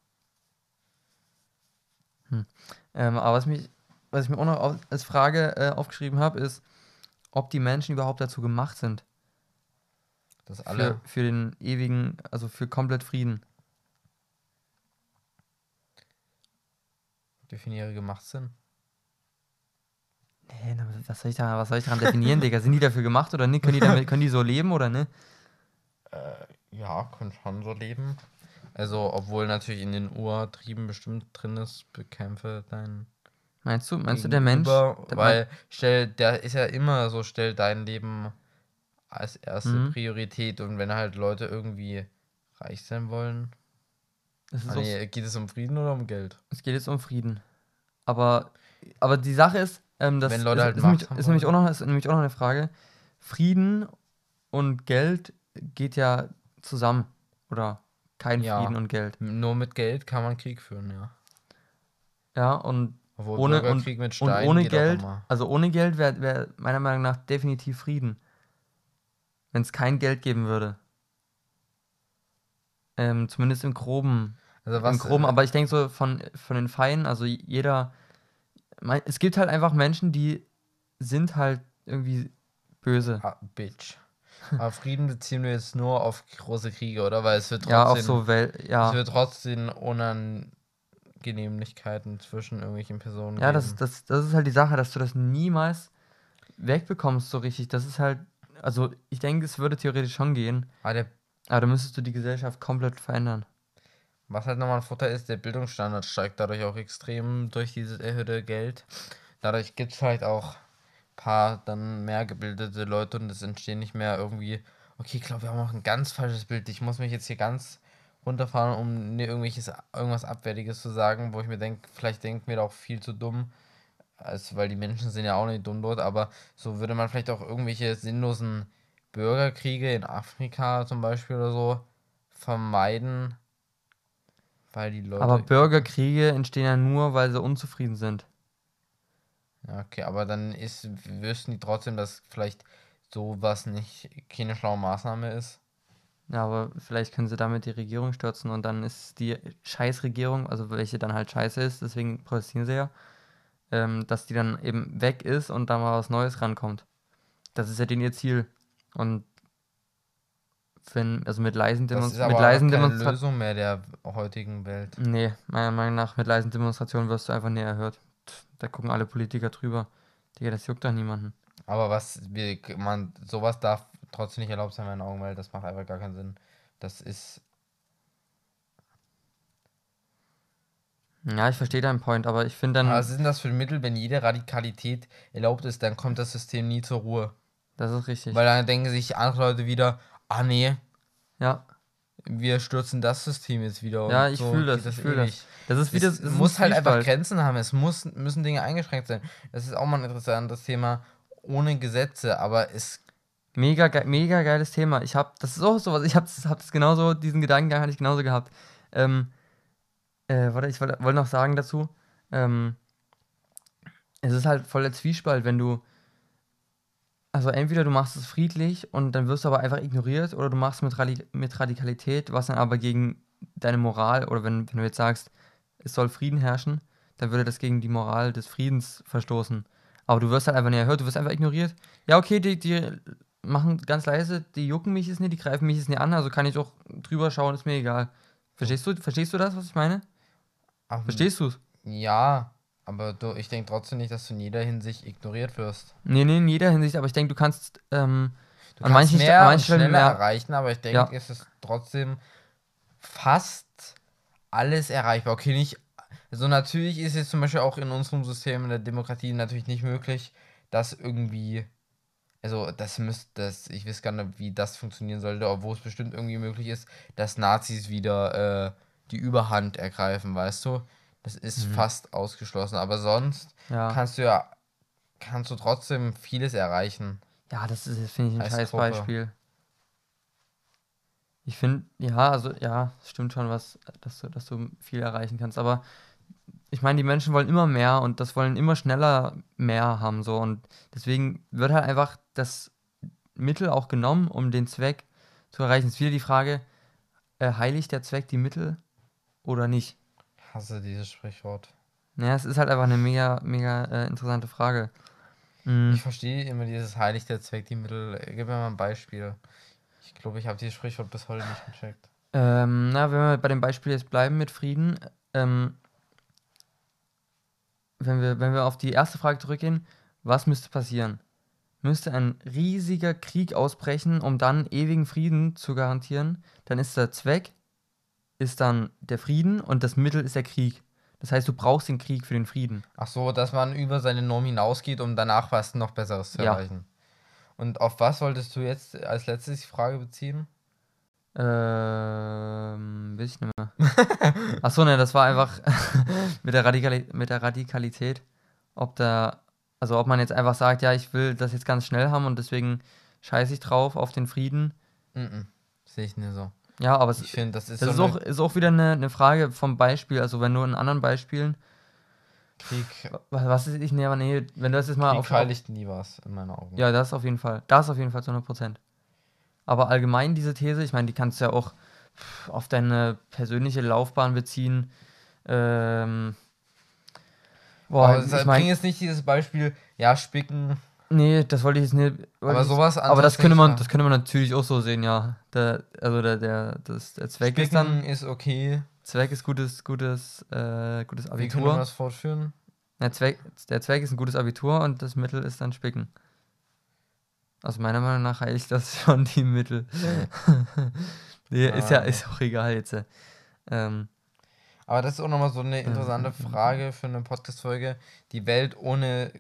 Speaker 1: Hm. Ähm, aber was, mich, was ich mir auch noch auf, als Frage äh, aufgeschrieben habe, ist, ob die Menschen überhaupt dazu gemacht sind. Für,
Speaker 2: alle
Speaker 1: für den ewigen, also für komplett Frieden.
Speaker 2: Definiere gemacht sind.
Speaker 1: Nee, was soll ich da, was soll ich daran definieren, Digga? Sind die dafür gemacht oder nicht? Können die, damit, können die so leben oder nicht?
Speaker 2: Ja, können schon so leben. Also, obwohl natürlich in den Urtrieben bestimmt drin ist, bekämpfe dein
Speaker 1: Meinst du, meinst du, der Mensch? Der
Speaker 2: weil stell, der ist ja immer so, stell dein Leben als erste
Speaker 1: Mhm.
Speaker 2: Priorität und wenn halt Leute irgendwie reich sein wollen,
Speaker 1: Das ist
Speaker 2: ah,
Speaker 1: auch,
Speaker 2: nee, geht es um Frieden oder um Geld?
Speaker 1: es geht jetzt um Frieden. Aber, aber die Sache ist, ähm, das
Speaker 2: Wenn Leute
Speaker 1: ist,
Speaker 2: halt
Speaker 1: ist,
Speaker 2: Macht
Speaker 1: nämlich,
Speaker 2: haben
Speaker 1: ist, nämlich auch noch, ist nämlich auch noch eine Frage. Frieden und Geld geht ja zusammen. Oder kein
Speaker 2: Ja.
Speaker 1: Frieden und Geld.
Speaker 2: Nur mit Geld kann man Krieg führen, ja.
Speaker 1: Ja, und
Speaker 2: Obwohl
Speaker 1: ohne, und,
Speaker 2: mit
Speaker 1: und
Speaker 2: Stein
Speaker 1: ohne
Speaker 2: geht auch
Speaker 1: Geld, also ohne Geld wäre wär meiner Meinung nach definitiv Frieden. Wenn es kein Geld geben würde. Ähm, zumindest im Groben.
Speaker 2: Also was,
Speaker 1: Groben,
Speaker 2: äh,
Speaker 1: aber ich denke so von, von den Feinen, also jeder. mein- Es gibt halt einfach Menschen, die sind halt irgendwie böse.
Speaker 2: ah, Bitch. Aber Frieden beziehen wir jetzt nur auf große Kriege, oder? Weil es wird trotzdem,
Speaker 1: Ja, auf so Welt.
Speaker 2: es
Speaker 1: Ja,
Speaker 2: wird trotzdem Unangenehmlichkeiten zwischen irgendwelchen Personen
Speaker 1: ja das,
Speaker 2: geben.
Speaker 1: das, das ist halt die Sache, dass du das niemals wegbekommst so richtig. Das ist halt. Also ich denke, es würde theoretisch schon gehen.
Speaker 2: Aber der
Speaker 1: Aber da müsstest du die Gesellschaft komplett verändern.
Speaker 2: Was halt nochmal ein Vorteil ist, der Bildungsstandard steigt dadurch auch extrem durch dieses erhöhte Geld. Dadurch gibt es vielleicht auch ein paar dann mehr gebildete Leute und es entstehen nicht mehr irgendwie, okay, ich glaube, wir haben auch ein ganz falsches Bild. Ich muss mich jetzt hier ganz runterfahren, um irgendwelches, irgendwas Abwertiges zu sagen, wo ich mir denke, vielleicht denken wir da auch viel zu dumm. Also, weil die Menschen sind ja auch nicht dumm dort, aber so würde man vielleicht auch irgendwelche sinnlosen Bürgerkriege in Afrika zum Beispiel oder so vermeiden, weil die Leute.
Speaker 1: Aber Bürgerkriege entstehen ja nur, weil sie unzufrieden sind.
Speaker 2: Ja, okay, aber dann ist, wüssten die trotzdem, dass vielleicht sowas nicht keine schlaue Maßnahme ist.
Speaker 1: Ja, aber vielleicht können sie damit die Regierung stürzen und dann ist die Scheißregierung, also welche dann halt scheiße ist, deswegen protestieren sie ja, ähm, dass die dann eben weg ist und da mal was Neues rankommt. Das ist ja denen ihr Ziel. Und wenn, also mit leisen,
Speaker 2: Das ist aber
Speaker 1: leisen
Speaker 2: keine
Speaker 1: Demonstrationen.
Speaker 2: Lösung mehr der heutigen Welt.
Speaker 1: Nee, meiner Meinung nach, mit leisen Demonstrationen wirst du einfach näher erhört. Da gucken alle Politiker drüber. Digga, das juckt doch niemanden.
Speaker 2: Aber was wir, man, sowas darf trotzdem nicht erlaubt sein in meinen Augen, weil das macht einfach gar keinen Sinn. Das ist.
Speaker 1: Ja, ich verstehe deinen Point, aber ich finde dann,
Speaker 2: Was ist denn das für ein Mittel, wenn jede Radikalität erlaubt ist, dann kommt das System nie zur Ruhe.
Speaker 1: das ist richtig.
Speaker 2: Weil dann denken sich andere Leute wieder, ah nee,
Speaker 1: ja,
Speaker 2: wir stürzen das System jetzt wieder.
Speaker 1: Ja, ich
Speaker 2: so
Speaker 1: fühl das,
Speaker 2: geht
Speaker 1: ich fühl das.
Speaker 2: ewig.
Speaker 1: das ist wieder.
Speaker 2: Es
Speaker 1: das ist
Speaker 2: muss halt einfach. Grenzen haben. Es muss, müssen Dinge eingeschränkt sein. Das ist auch mal ein interessantes Thema. Ohne Gesetze, aber es.
Speaker 1: Mega, ge mega geiles Thema. Ich habe, das ist auch sowas, ich habe hab das genauso, diesen Gedankengang hatte ich genauso gehabt. Ähm, äh, warte, ich wollte wollte noch sagen dazu, ähm, es ist halt voller Zwiespalt, wenn du, also entweder du machst es friedlich und dann wirst du aber einfach ignoriert oder du machst es mit, Radi mit Radikalität, was dann aber gegen deine Moral, oder wenn, wenn du jetzt sagst, es soll Frieden herrschen, dann würde das gegen die Moral des Friedens verstoßen. Aber du wirst halt einfach nicht erhört, du wirst einfach ignoriert. Ja, okay, die, die machen ganz leise, die jucken mich jetzt nicht, die greifen mich jetzt nicht an, also kann ich auch drüber schauen, ist mir egal. Verstehst du, verstehst du das, was ich meine?
Speaker 2: Ach,
Speaker 1: Verstehst du es?
Speaker 2: Ja, aber du, ich denke trotzdem nicht, dass du in jeder Hinsicht ignoriert wirst.
Speaker 1: Nee, nee, in jeder Hinsicht, aber ich denke, du kannst ähm,
Speaker 2: Du
Speaker 1: An
Speaker 2: kannst
Speaker 1: manchen
Speaker 2: mehr
Speaker 1: an manchen
Speaker 2: schneller
Speaker 1: mehr.
Speaker 2: erreichen, aber ich denke,
Speaker 1: Ja.
Speaker 2: es ist trotzdem fast alles erreichbar. Okay, nicht. Also natürlich ist es zum Beispiel auch in unserem System in der Demokratie natürlich nicht möglich, dass irgendwie. Also das müsste, das, ich weiß gar nicht, wie das funktionieren sollte, obwohl es bestimmt irgendwie möglich ist, dass Nazis wieder äh, die Überhand ergreifen, weißt du? Das ist
Speaker 1: Mhm.
Speaker 2: fast ausgeschlossen. Aber sonst
Speaker 1: ja.
Speaker 2: kannst du ja, kannst du trotzdem vieles erreichen.
Speaker 1: Ja, das ist, finde ich, ein scheiß. Beispiel. Ich finde, ja, also ja, es stimmt schon, was, dass du, dass du viel erreichen kannst. Aber ich meine, die Menschen wollen immer mehr und das wollen immer schneller mehr haben. So. Und deswegen wird halt einfach das Mittel auch genommen, um den Zweck zu erreichen. Es ist wieder die Frage, äh, heiligt der Zweck die Mittel oder nicht?
Speaker 2: Ich hasse dieses Sprichwort.
Speaker 1: Naja, es ist halt einfach eine mega, mega äh, interessante Frage. Mm.
Speaker 2: Ich verstehe immer dieses heilig der Zweck, die Mittel. Gib mir mal ein Beispiel. Ich glaube, ich habe dieses Sprichwort bis heute nicht gecheckt.
Speaker 1: Ähm, na, wenn wir bei dem Beispiel jetzt bleiben mit Frieden, ähm, wenn wir, wenn wir auf die erste Frage zurückgehen, was müsste passieren? Müsste ein riesiger Krieg ausbrechen, um dann ewigen Frieden zu garantieren, dann ist der Zweck, ist dann der Frieden und das Mittel ist der Krieg. Das heißt, du brauchst den Krieg für den Frieden.
Speaker 2: Ach so, dass man über seine Norm hinausgeht, um danach was noch Besseres zu
Speaker 1: Ja.
Speaker 2: erreichen. Und auf was wolltest du jetzt als letztes die Frage beziehen?
Speaker 1: Ähm, weiß ich nicht mehr. Achso, ne, das war einfach (laughs) mit, der Radikali mit der Radikalität, ob da, also ob man jetzt einfach sagt, ja, ich will das jetzt ganz schnell haben und deswegen scheiße ich drauf auf den Frieden.
Speaker 2: Mhm. Sehe ich nicht so.
Speaker 1: Ja, aber es,
Speaker 2: Ich finde, das ist
Speaker 1: das ist
Speaker 2: so
Speaker 1: auch, ist auch wieder eine, eine Frage vom Beispiel. Also wenn du in anderen Beispielen,
Speaker 2: Krieg.
Speaker 1: was, was ist ich, nee, aber nee, wenn du das jetzt mal
Speaker 2: Krieg
Speaker 1: auf,
Speaker 2: heiligt nie was, in meinen Augen.
Speaker 1: Ja, das auf jeden Fall. Das auf jeden Fall zu 100 Prozent. Aber allgemein diese These, ich meine, die kannst du ja auch auf deine persönliche Laufbahn beziehen. Ähm, boah,
Speaker 2: aber
Speaker 1: ich
Speaker 2: bringt
Speaker 1: meine,
Speaker 2: jetzt nicht dieses Beispiel, ja, spicken.
Speaker 1: Nee, das wollte ich jetzt nicht.
Speaker 2: Aber sowas
Speaker 1: aber das könnte man, das könnte man natürlich auch so sehen, ja. Der, also der, der, das, der Zweck ist
Speaker 2: Spicken
Speaker 1: dann,
Speaker 2: ist okay.
Speaker 1: Zweck ist gutes, gutes, äh, gutes
Speaker 2: Wie können wir
Speaker 1: Abitur.
Speaker 2: das fortführen?
Speaker 1: Der Zweck, der Zweck ist ein gutes Abitur und das Mittel ist dann Spicken. Aus meiner Meinung nach heiligt das (laughs) schon die Mittel. (laughs) nee, ist ja
Speaker 2: Ah.
Speaker 1: ist auch egal jetzt. äh. Ähm,
Speaker 2: Aber das ist auch nochmal so eine
Speaker 1: Mhm,
Speaker 2: interessante Frage für eine Podcast-Folge. Die Welt ohne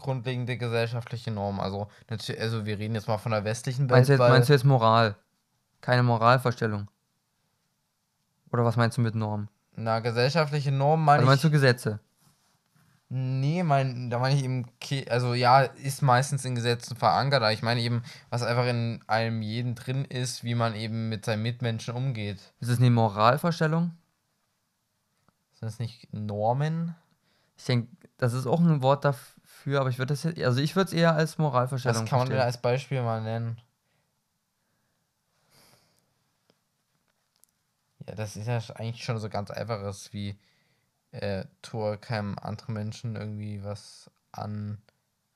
Speaker 2: grundlegende gesellschaftliche Normen. Also, natürlich, also wir reden jetzt mal von der westlichen Welt.
Speaker 1: meinst, du jetzt, meinst du jetzt Moral? Keine Moralvorstellung? Oder was meinst du mit Norm?
Speaker 2: na, gesellschaftliche Normen meine
Speaker 1: Also meinst
Speaker 2: ich.
Speaker 1: du Gesetze?
Speaker 2: Nee, mein, da meine ich eben, also ja, ist meistens in Gesetzen verankert, aber ich meine eben, was einfach in einem jeden drin ist, wie man eben mit seinen Mitmenschen umgeht.
Speaker 1: Ist es eine Moralvorstellung?
Speaker 2: Sind das nicht Normen?
Speaker 1: Ich denke, das ist auch ein Wort dafür, aber ich würde das jetzt, also ich würde es eher als
Speaker 2: Was
Speaker 1: Moralvorstellung
Speaker 2: kann man
Speaker 1: verstehen.
Speaker 2: als Beispiel mal nennen? Ja, das ist ja eigentlich schon so ganz einfaches wie äh, tue keinem anderen Menschen irgendwie was an,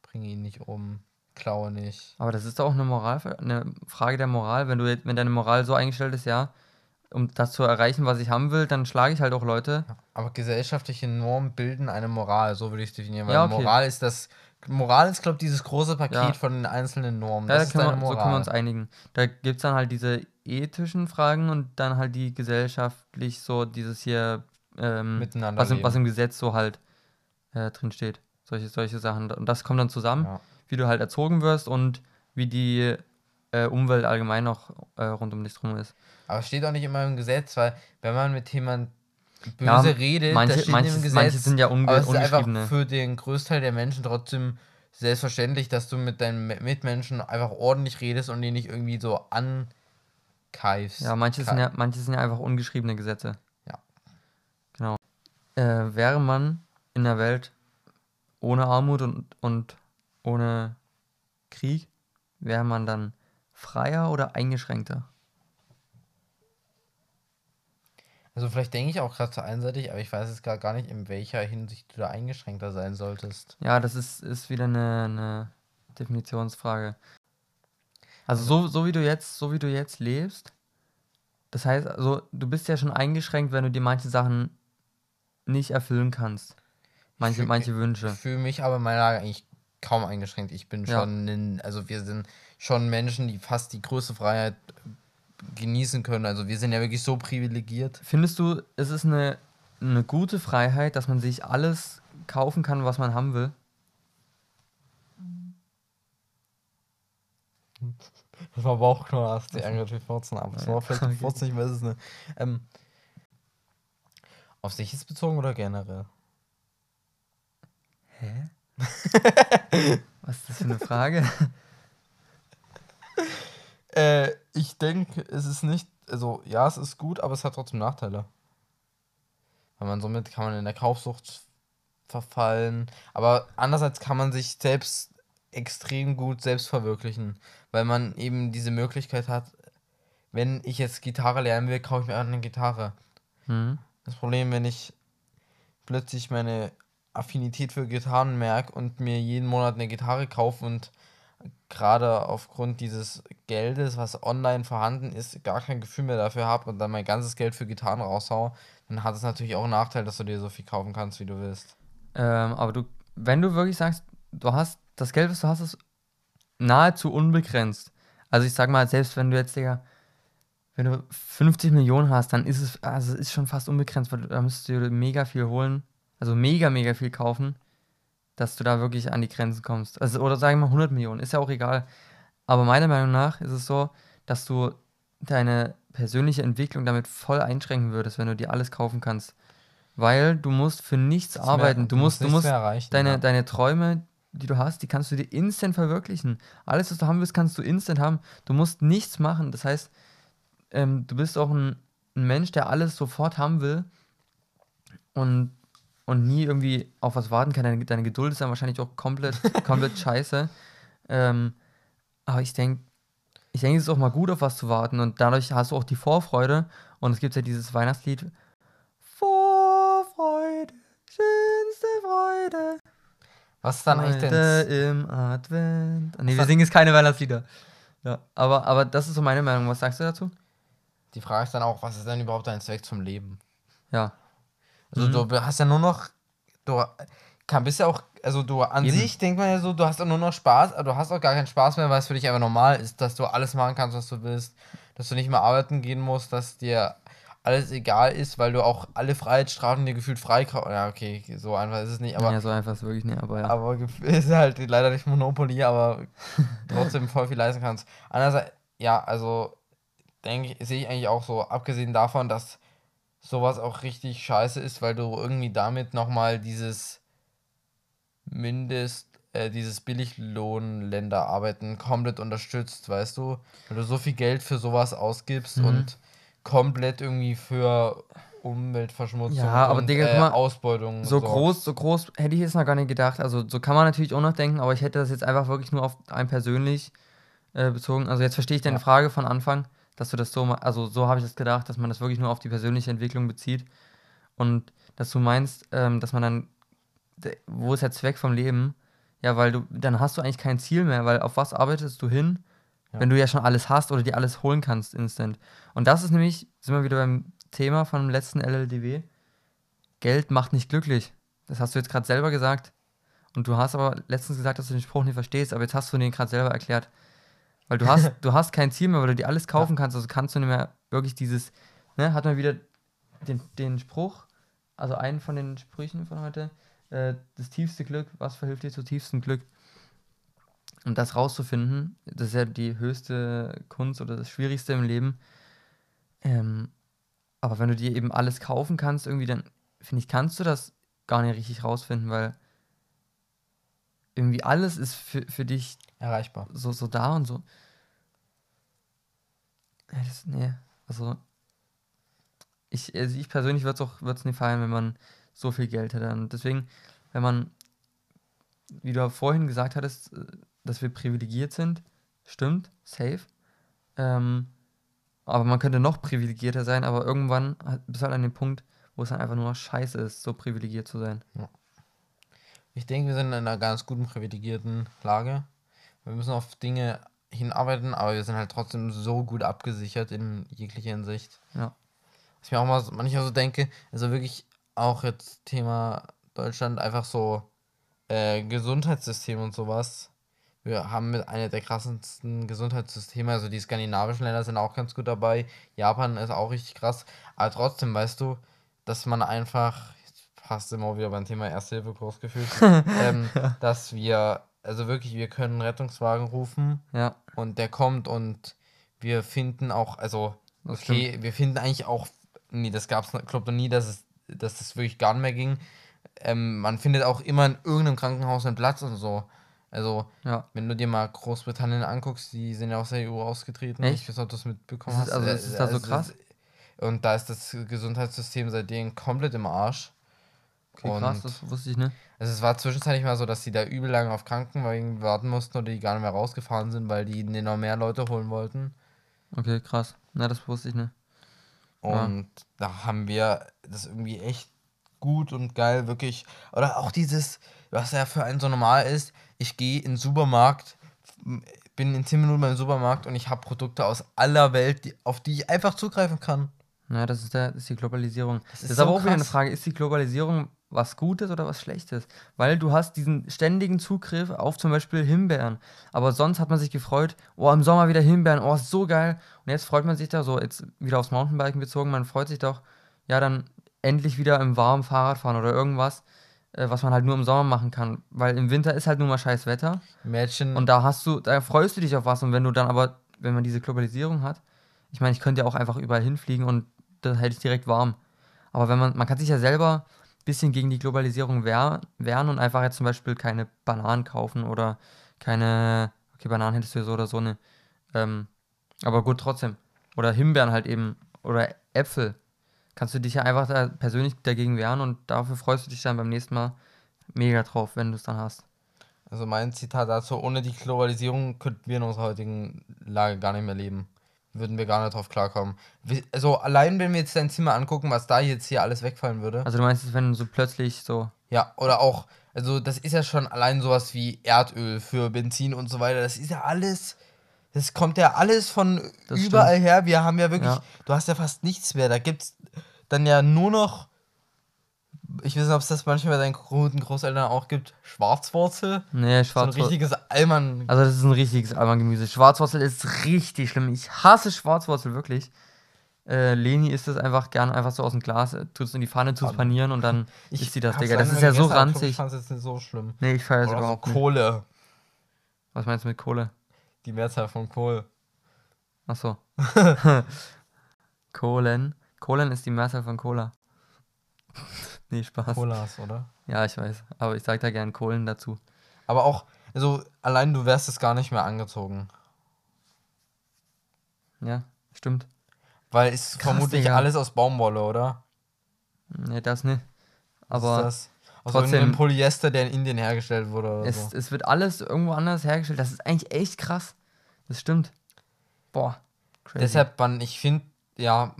Speaker 2: bringe ihn nicht um, klaue nicht.
Speaker 1: Aber das ist doch auch eine Moral, eine Frage der Moral, wenn du jetzt, wenn deine Moral so eingestellt ist, ja, um das zu erreichen, was ich haben will, dann schlage ich halt auch Leute.
Speaker 2: Aber gesellschaftliche Normen bilden eine Moral, so würde ich definieren. Weil
Speaker 1: Ja, okay.
Speaker 2: Moral ist das. Moral ist, glaube ich, dieses große Paket
Speaker 1: Ja.
Speaker 2: von den einzelnen Normen.
Speaker 1: Ja,
Speaker 2: das
Speaker 1: da
Speaker 2: ist
Speaker 1: wir, so
Speaker 2: Moral.
Speaker 1: können wir uns einigen. Da gibt es dann halt diese ethischen Fragen und dann halt die gesellschaftlich so dieses hier, ähm,
Speaker 2: Miteinander
Speaker 1: was, im, was im Gesetz so halt äh, drin steht. Solche, solche Sachen. Und das kommt dann zusammen,
Speaker 2: Ja.
Speaker 1: wie du halt erzogen wirst und wie die äh, Umwelt allgemein noch äh, rund um dich drum ist.
Speaker 2: Aber es steht auch nicht immer im Gesetz, weil wenn man mit jemand böse
Speaker 1: Ja,
Speaker 2: redet,
Speaker 1: manche-
Speaker 2: das steht
Speaker 1: manche-
Speaker 2: im Gesetz.
Speaker 1: manche sind ja unge-
Speaker 2: aber es ist einfach für den Großteil der Menschen trotzdem selbstverständlich, dass du mit deinen Mi- Mitmenschen einfach ordentlich redest und die nicht irgendwie so ankeifst.
Speaker 1: Ja, manche sind ja, manche sind ja einfach ungeschriebene Gesetze.
Speaker 2: Ja.
Speaker 1: Genau. Äh, wäre man in der Welt ohne Armut und, und ohne Krieg, wäre man dann freier oder eingeschränkter?
Speaker 2: Also vielleicht denke ich auch gerade zu einseitig, aber ich weiß jetzt gerade gar nicht, in welcher Hinsicht du da eingeschränkter sein solltest.
Speaker 1: Ja, das ist, ist wieder eine, eine Definitionsfrage. Also so, so wie du jetzt, so wie du jetzt lebst, das heißt, also du bist ja schon eingeschränkt, wenn du dir manche Sachen nicht erfüllen kannst. Manche,
Speaker 2: fühl-
Speaker 1: manche Wünsche.
Speaker 2: Ich fühle mich aber in meiner Lage eigentlich kaum eingeschränkt. Ich bin
Speaker 1: Ja.
Speaker 2: schon, in, also wir sind schon Menschen, die fast die größte Freiheit genießen können. Also wir sind ja wirklich so privilegiert.
Speaker 1: Findest du, es ist eine, eine gute Freiheit, dass man sich alles kaufen kann, was man haben will?
Speaker 2: Das war Bauchknorr, hast du angehört wie Furzen, aber es
Speaker 1: Ja,
Speaker 2: war vielleicht
Speaker 1: okay.
Speaker 2: Furzen, ich weiß es nicht. Ähm, auf sich jetzt bezogen oder generell?
Speaker 1: Hä? was ist das für eine Frage? (laughs)
Speaker 2: Äh, ich denke, es ist nicht, also ja, es ist gut, aber es hat trotzdem Nachteile. Weil man somit kann man in der Kaufsucht verfallen. Aber andererseits kann man sich selbst extrem gut selbst verwirklichen, weil man eben diese Möglichkeit hat, wenn ich jetzt Gitarre lernen will, kaufe ich mir eine Gitarre.
Speaker 1: Hm?
Speaker 2: Das Problem, wenn ich plötzlich meine Affinität für Gitarren merke und mir jeden Monat eine Gitarre kaufe und gerade aufgrund dieses Geldes, was online vorhanden ist, gar kein Gefühl mehr dafür habe und dann mein ganzes Geld für Gitarren raushau, dann hat es natürlich auch einen Nachteil, dass du dir so viel kaufen kannst, wie du willst.
Speaker 1: Ähm, aber du, wenn du wirklich sagst, du hast das Geld, was du hast, ist nahezu unbegrenzt. Also ich sag mal, selbst wenn du jetzt, Digga, wenn du 50 Millionen hast, dann ist es, also es ist schon fast unbegrenzt, weil da müsstest du dir mega viel holen, also mega, mega viel kaufen, dass du da wirklich an die Grenzen kommst. Also, oder sagen wir mal 100 Millionen, ist ja auch egal. Aber meiner Meinung nach ist es so, dass du deine persönliche Entwicklung damit voll einschränken würdest, wenn du dir alles kaufen kannst. Weil du musst für nichts
Speaker 2: mehr-
Speaker 1: arbeiten. Du musst, du musst deine,
Speaker 2: ja.
Speaker 1: deine Träume, die du hast, die kannst du dir instant verwirklichen. Alles, was du haben willst, kannst du instant haben. Du musst nichts machen. Das heißt, ähm, du bist auch ein, ein Mensch, der alles sofort haben will und, und nie irgendwie auf was warten kann. Deine, deine Geduld ist dann wahrscheinlich auch komplett, (laughs) komplett scheiße. Ähm, aber ich denke, ich denke, es ist auch mal gut, auf was zu warten und dadurch hast du auch die Vorfreude. Und es gibt ja dieses Weihnachtslied. Vorfreude, schönste Freude.
Speaker 2: Was ist dann eigentlich denn?
Speaker 1: im Advent. Nee, wir
Speaker 2: hat-
Speaker 1: singen jetzt keine Weihnachtslieder. Ja, aber, aber das ist so meine Meinung. Was sagst du dazu?
Speaker 2: Die Frage ist dann auch, was ist denn überhaupt dein Zweck zum Leben?
Speaker 1: Ja.
Speaker 2: Also du hast ja nur noch, du kann, bist ja auch, also du an
Speaker 1: Eben.
Speaker 2: sich denkt man ja so, du hast ja nur noch Spaß, aber du hast auch gar keinen Spaß mehr, weil es für dich einfach normal ist, dass du alles machen kannst, was du willst, dass du nicht mehr arbeiten gehen musst, dass dir alles egal ist, weil du auch alle Freiheitsstrafen dir gefühlt frei Ja, okay, so einfach ist es nicht, aber
Speaker 1: ja, so einfach ist es wirklich nicht, aber ja.
Speaker 2: aber (laughs) ist halt leider nicht Monopoly, aber trotzdem voll viel leisten kannst. Andererseits, ja, also denke ich, sehe ich eigentlich auch so, abgesehen davon, dass sowas auch richtig scheiße ist, weil du irgendwie damit nochmal dieses Mindest, äh, dieses Billiglohnländerarbeiten komplett unterstützt, weißt du? Weil du so viel Geld für sowas ausgibst
Speaker 1: Mhm.
Speaker 2: und komplett irgendwie für Umweltverschmutzung
Speaker 1: Ja, aber
Speaker 2: und
Speaker 1: Digga,
Speaker 2: äh,
Speaker 1: mal,
Speaker 2: Ausbeutung
Speaker 1: So
Speaker 2: sorgst.
Speaker 1: groß, so groß hätte ich jetzt noch gar nicht gedacht. Also so kann man natürlich auch noch denken, aber ich hätte das jetzt einfach wirklich nur auf einen persönlich äh, bezogen. Also jetzt verstehe ich deine
Speaker 2: Ja.
Speaker 1: Frage von Anfang, dass du das so, also so habe ich das gedacht, dass man das wirklich nur auf die persönliche Entwicklung bezieht. Und dass du meinst, ähm, dass man dann, wo ist der Zweck vom Leben? Ja, weil du, dann hast du eigentlich kein Ziel mehr, weil auf was arbeitest du hin?
Speaker 2: Ja.
Speaker 1: Wenn du ja schon alles hast oder dir alles holen kannst instant. Und das ist nämlich, sind wir wieder beim Thema von dem letzten LLDW. Geld macht nicht glücklich. Das hast du jetzt gerade selber gesagt. Und du hast aber letztens gesagt, dass du den Spruch nicht verstehst, aber jetzt hast du den gerade selber erklärt. Weil du hast, (laughs) du hast kein Ziel mehr, weil du dir alles kaufen kannst, also kannst du nicht mehr wirklich dieses, ne, hat man wieder den, den Spruch, also einen von den Sprüchen von heute, äh, das tiefste Glück, was verhilft dir zu tiefstem Glück? Und das rauszufinden, das ist ja die höchste Kunst oder das Schwierigste im Leben. Ähm, aber wenn du dir eben alles kaufen kannst, irgendwie, dann finde ich, kannst du das gar nicht richtig rausfinden, weil irgendwie alles ist für, für dich
Speaker 2: Erreichbar.
Speaker 1: so, so da und so. Ja, das, nee, also ich, also ich persönlich würde es auch würd's nicht feiern, wenn man so viel Geld hätte. Und deswegen, wenn man, wie du vorhin gesagt hattest, äh, dass wir privilegiert sind, stimmt, safe. Ähm, aber man könnte noch privilegierter sein, aber irgendwann du halt an dem Punkt, wo es dann einfach nur noch scheiße ist, so privilegiert zu sein.
Speaker 2: Ich denke, wir sind in einer ganz guten, privilegierten Lage. Wir müssen auf Dinge hinarbeiten, aber wir sind halt trotzdem so gut abgesichert in jeglicher Hinsicht.
Speaker 1: Ja.
Speaker 2: Was ich mir auch mal so, manchmal so denke, also wirklich auch jetzt Thema Deutschland, einfach so äh, Gesundheitssystem und sowas. Wir haben mit einer der krassesten Gesundheitssysteme, also die skandinavischen Länder sind auch ganz gut dabei. Japan ist auch richtig krass. Aber trotzdem, weißt du, dass man einfach, passt immer wieder beim Thema Erste-Hilfe-Kurs gefühlt, (laughs) ähm, dass wir, also wirklich, wir können einen Rettungswagen rufen
Speaker 1: Ja,
Speaker 2: und der kommt und wir finden auch, also,
Speaker 1: Das
Speaker 2: okay, wir finden eigentlich auch, nee, das gab es, glaube noch nie, dass es, dass das wirklich gar nicht mehr ging. Ähm, man findet auch immer in irgendeinem Krankenhaus einen Platz und so. Also,
Speaker 1: ja.
Speaker 2: wenn du dir mal Großbritannien anguckst, die sind ja aus der EU ausgetreten.
Speaker 1: Echt?
Speaker 2: Ich weiß nicht, ob du das mitbekommen
Speaker 1: Ist es-
Speaker 2: hast.
Speaker 1: also
Speaker 2: Äh,
Speaker 1: ist es da so
Speaker 2: also
Speaker 1: krass?
Speaker 2: Und da ist das Gesundheitssystem seitdem komplett im Arsch.
Speaker 1: Okay, krass, das wusste ich nicht.
Speaker 2: Also es war zwischenzeitlich mal so, dass die da übel lange auf Krankenwagen warten mussten oder die gar nicht mehr rausgefahren sind, weil die noch mehr Leute holen wollten.
Speaker 1: Okay, krass. Na, das wusste ich nicht. Ja.
Speaker 2: Und da haben wir das irgendwie echt gut und geil, wirklich. Oder auch dieses, was ja für einen so normal ist, ich gehe in den Supermarkt, bin in 10 Minuten beim Supermarkt und ich habe Produkte aus aller Welt, die, auf die ich einfach zugreifen kann.
Speaker 1: Ja, das ist, der, das ist die Globalisierung. Das
Speaker 2: ist
Speaker 1: ist,
Speaker 2: so
Speaker 1: aber auch wieder eine. Frage, ist die Globalisierung was Gutes oder was Schlechtes? Weil du hast diesen ständigen Zugriff auf zum Beispiel Himbeeren. Aber sonst hat man sich gefreut, oh, im Sommer wieder Himbeeren, oh, ist so geil. Und jetzt freut man sich da so, jetzt wieder aufs Mountainbiken bezogen, man freut sich doch, ja, dann endlich wieder im warmen Fahrrad fahren oder irgendwas, äh, was man halt nur im Sommer machen kann. Weil im Winter ist halt nur mal scheiß Wetter.
Speaker 2: Mädchen,
Speaker 1: Und da hast du, da freust du dich auf was. Und wenn du dann aber, wenn man diese Globalisierung hat, ich meine, ich könnte ja auch einfach überall hinfliegen und dann hätte ich direkt warm. Aber wenn man, man kann sich ja selber bisschen gegen die Globalisierung wehr, wehren und einfach jetzt zum Beispiel keine Bananen kaufen oder keine, okay, Bananen hättest du ja so oder so eine, ähm, aber gut, trotzdem. Oder Himbeeren halt eben, oder Äpfel. Kannst du dich ja einfach da persönlich dagegen wehren und dafür freust du dich dann beim nächsten Mal mega drauf, wenn du es dann hast.
Speaker 2: also mein Zitat dazu, ohne die Globalisierung könnten wir in unserer heutigen Lage gar nicht mehr leben. Würden wir gar nicht drauf klarkommen. Also allein wenn wir jetzt dein Zimmer angucken, was da jetzt hier alles wegfallen würde.
Speaker 1: Also du meinst, wenn so plötzlich so,
Speaker 2: Ja, oder auch, also das ist ja schon allein sowas wie Erdöl für Benzin und so weiter. Das ist ja alles, das kommt ja alles von
Speaker 1: Das
Speaker 2: überall her. Wir haben ja wirklich,
Speaker 1: Ja.
Speaker 2: du hast ja fast nichts mehr. Da gibt's dann ja nur noch, ich weiß nicht, ob es das manchmal bei deinen guten Großeltern auch gibt, Schwarzwurzel.
Speaker 1: nee,
Speaker 2: So ein
Speaker 1: Schwarzwurzel.
Speaker 2: richtiges Allmann.
Speaker 1: Also das ist ein richtiges Almangemüse. Schwarzwurzel ist richtig schlimm. Ich hasse Schwarzwurzel wirklich. Äh, Leni isst es einfach gerne einfach so aus dem Glas, äh, tut es in die Pfanne zu panieren und dann isst sie das, Digga. Das ist ja so
Speaker 2: aber Ich
Speaker 1: ranzig.
Speaker 2: fand es jetzt nicht so schlimm.
Speaker 1: Nee, ich feiere es
Speaker 2: so
Speaker 1: überhaupt nicht.
Speaker 2: Kohle.
Speaker 1: Was meinst du mit Kohle?
Speaker 2: Die Mehrzahl von Kohl.
Speaker 1: Achso. (laughs) Kohlen. Kohlen ist die Mehrzahl von Cola. Nee, Spaß.
Speaker 2: Colas, oder?
Speaker 1: Ja, ich weiß. Aber ich sag da gern Kohlen dazu.
Speaker 2: Aber auch, also allein du wärst es gar nicht mehr angezogen.
Speaker 1: Ja, stimmt.
Speaker 2: Weil es
Speaker 1: Krass,
Speaker 2: vermutlich
Speaker 1: Digga.
Speaker 2: alles aus Baumwolle, oder?
Speaker 1: Nee, das nicht. Aber
Speaker 2: ist das? Aus
Speaker 1: trotzdem-
Speaker 2: irgendeinem Polyester, der in Indien hergestellt wurde oder
Speaker 1: es,
Speaker 2: so.
Speaker 1: es wird alles irgendwo anders hergestellt. Das ist eigentlich echt krass. Das stimmt. Boah. Crazy.
Speaker 2: Deshalb, man, ich finde, ja,